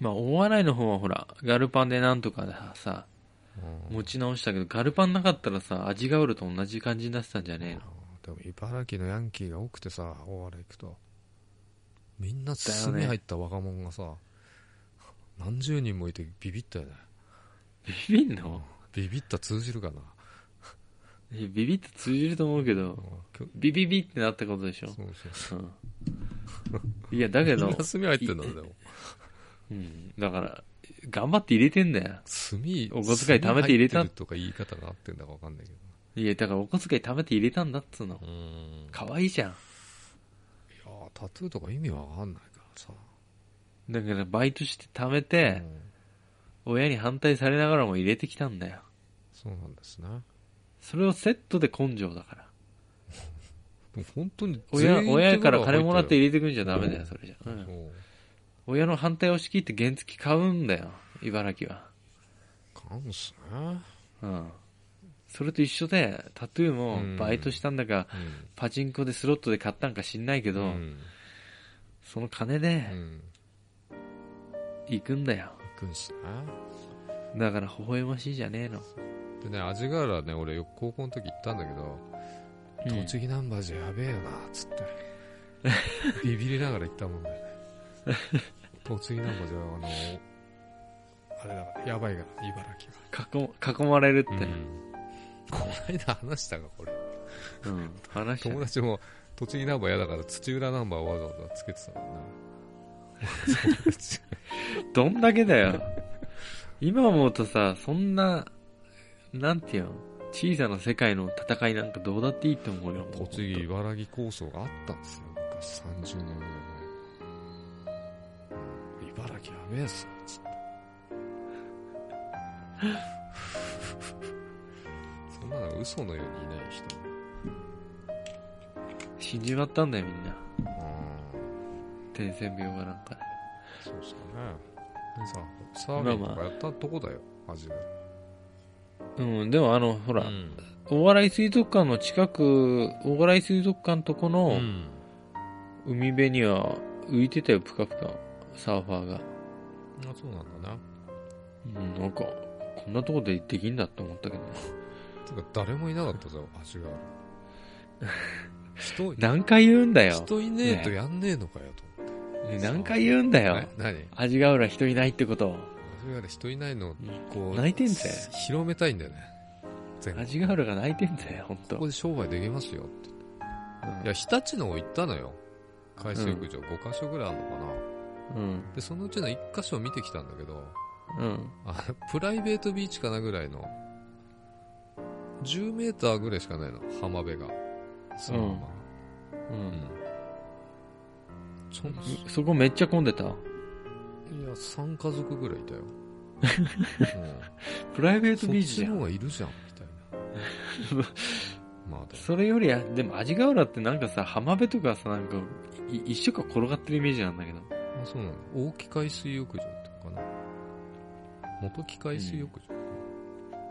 [SPEAKER 1] まあ、大笑いの方はほら、ガルパンでなんとかでさ、
[SPEAKER 2] うん。
[SPEAKER 1] 持ち直したけど、ガルパンなかったらさ、味がおると同じ感じになってたんじゃねえの？
[SPEAKER 2] でも茨城のヤンキーが多くてさ大原行くと。みんな
[SPEAKER 1] だよね
[SPEAKER 2] 炭入った若者がさ、何十人もいてビビったよね。
[SPEAKER 1] ビビんの？
[SPEAKER 2] ビビった通じるかな、
[SPEAKER 1] いやビビって通じると思うけど、ビビビってなったことでしょ？
[SPEAKER 2] そうそうそう
[SPEAKER 1] うん。いや、だけど
[SPEAKER 2] みんな、炭入ってんだでも
[SPEAKER 1] うん。だから、頑張って入れてんだよ。
[SPEAKER 2] 炭
[SPEAKER 1] お小遣い貯めて入れた
[SPEAKER 2] とか言い方が合ってんだか分かんないけど
[SPEAKER 1] いや、だからお小遣い貯めて入れたんだっつうの。
[SPEAKER 2] うんい
[SPEAKER 1] 可愛いじゃん。
[SPEAKER 2] やータトゥーとか意味わかんないからさ、
[SPEAKER 1] だからバイトして貯めて、親に反対されながらも入れてきたんだよ。
[SPEAKER 2] そうなんですね
[SPEAKER 1] それをセットで根性だから。
[SPEAKER 2] でも本当に
[SPEAKER 1] 親、親から金もらって
[SPEAKER 2] い
[SPEAKER 1] 入れてくんじゃダメだよ、それじゃ。うん。親の反対を押し切って原付買うんだよ、茨城は。
[SPEAKER 2] かんすね
[SPEAKER 1] うん。それと一緒で、タトゥー
[SPEAKER 2] うん
[SPEAKER 1] もバイトしたんだか、パチンコでスロットで買ったんか知んないけど、
[SPEAKER 2] うんうん
[SPEAKER 1] その金で
[SPEAKER 2] うん
[SPEAKER 1] 行くんだよ。
[SPEAKER 2] 行くんすね
[SPEAKER 1] だから微笑ましいじゃねえの。
[SPEAKER 2] でね味ヶ原ね俺よく高校の時行ったんだけど、
[SPEAKER 1] うん。
[SPEAKER 2] 栃木ナンバーじゃやべえよなっつって。ビビりながら行ったもんね。栃木ナンバーじゃあのあれだからやばいから茨城
[SPEAKER 1] 囲囲まれるって。
[SPEAKER 2] が、この間話したかこれ。
[SPEAKER 1] うん。話した。
[SPEAKER 2] 友達も栃木ナンバー嫌だから土浦ナンバーをわざわざつけてたもんな。友達
[SPEAKER 1] どんだけだよ。今思うとさ、そんな、なんていうの、小さな世界の戦いなんかどうだっていいと思うよ。
[SPEAKER 2] 栃木茨城構想があったんですよ昔30年ぐらい前、うん茨城やべえっすよつってそんなの嘘のようにいない人
[SPEAKER 1] 死んじまったんだよ、みんな。
[SPEAKER 2] うん
[SPEAKER 1] 伝染病がなんかで。
[SPEAKER 2] そうっすよね。でさサーフィンとかやったとこだよマジで
[SPEAKER 1] うん、でもあの、ほら、
[SPEAKER 2] うん。
[SPEAKER 1] 大洗水族館の近く、大洗水族館とこ
[SPEAKER 2] う
[SPEAKER 1] の
[SPEAKER 2] ん。
[SPEAKER 1] 海辺には浮いてたよ、ぷかぷか、サーファーが。
[SPEAKER 2] あそうなんだな
[SPEAKER 1] うん、なんか、こんなとこでできんだって思ったけどね。
[SPEAKER 2] てか誰もいなかったぞ味が。人
[SPEAKER 1] 何回言うんだよ。
[SPEAKER 2] 人いねえとやんねえのかよと
[SPEAKER 1] ね何回言うんだよ。
[SPEAKER 2] え。何？
[SPEAKER 1] 味が浦人いないってこと。を。
[SPEAKER 2] 味が人いないのをこう
[SPEAKER 1] 泣いてんぜ。
[SPEAKER 2] 広めたいんだよね。
[SPEAKER 1] 味が浦が泣いてんぜ、ほんと。
[SPEAKER 2] ここ。で商売できますよって。
[SPEAKER 1] うん。
[SPEAKER 2] いや日立の行ったのよ。海水浴場。5カ所ぐらいあるのかな、
[SPEAKER 1] うん。
[SPEAKER 2] でそのうちの1箇所見てきたんだけど
[SPEAKER 1] うん。
[SPEAKER 2] あプライベートビーチかなぐらいの10メーターぐらいしかないの。浜辺が。そのまま。
[SPEAKER 1] う
[SPEAKER 2] うん、ちょん
[SPEAKER 1] ん。そこめっちゃ混んでた？
[SPEAKER 2] いや3家族ぐらいいたよ、
[SPEAKER 1] プライベー
[SPEAKER 2] うん、そっ
[SPEAKER 1] トビーチじゃん。
[SPEAKER 2] ちの方がいるじゃんみたいな まあ
[SPEAKER 1] それよりや、でも味が浦ってなんかさ、浜辺とかさ、なんか、い一緒か転がってるイメージなんだけど。
[SPEAKER 2] あそうなの大木海水浴場っていうのかな元木海水浴場かな、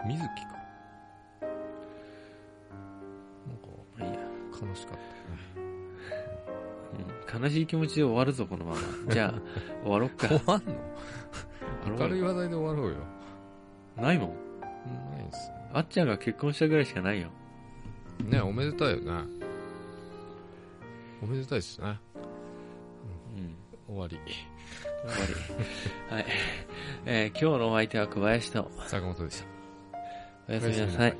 [SPEAKER 2] 水木かなんか。悲しかった。
[SPEAKER 1] 悲しい気持ちで終わるぞ、このまま。じゃあ、終わろっか。
[SPEAKER 2] 終わんの？明るいう話題で終わろうよ
[SPEAKER 1] ないもん。
[SPEAKER 2] ないっす
[SPEAKER 1] あっちゃんが結婚したぐらいしかないよ。
[SPEAKER 2] ねねおめでたいよねおめでたいっすね
[SPEAKER 1] うん。
[SPEAKER 2] 終わり
[SPEAKER 1] 終わり。はい。えー今日のお相手は小林と、
[SPEAKER 2] 坂本でした
[SPEAKER 1] おやすみなさい。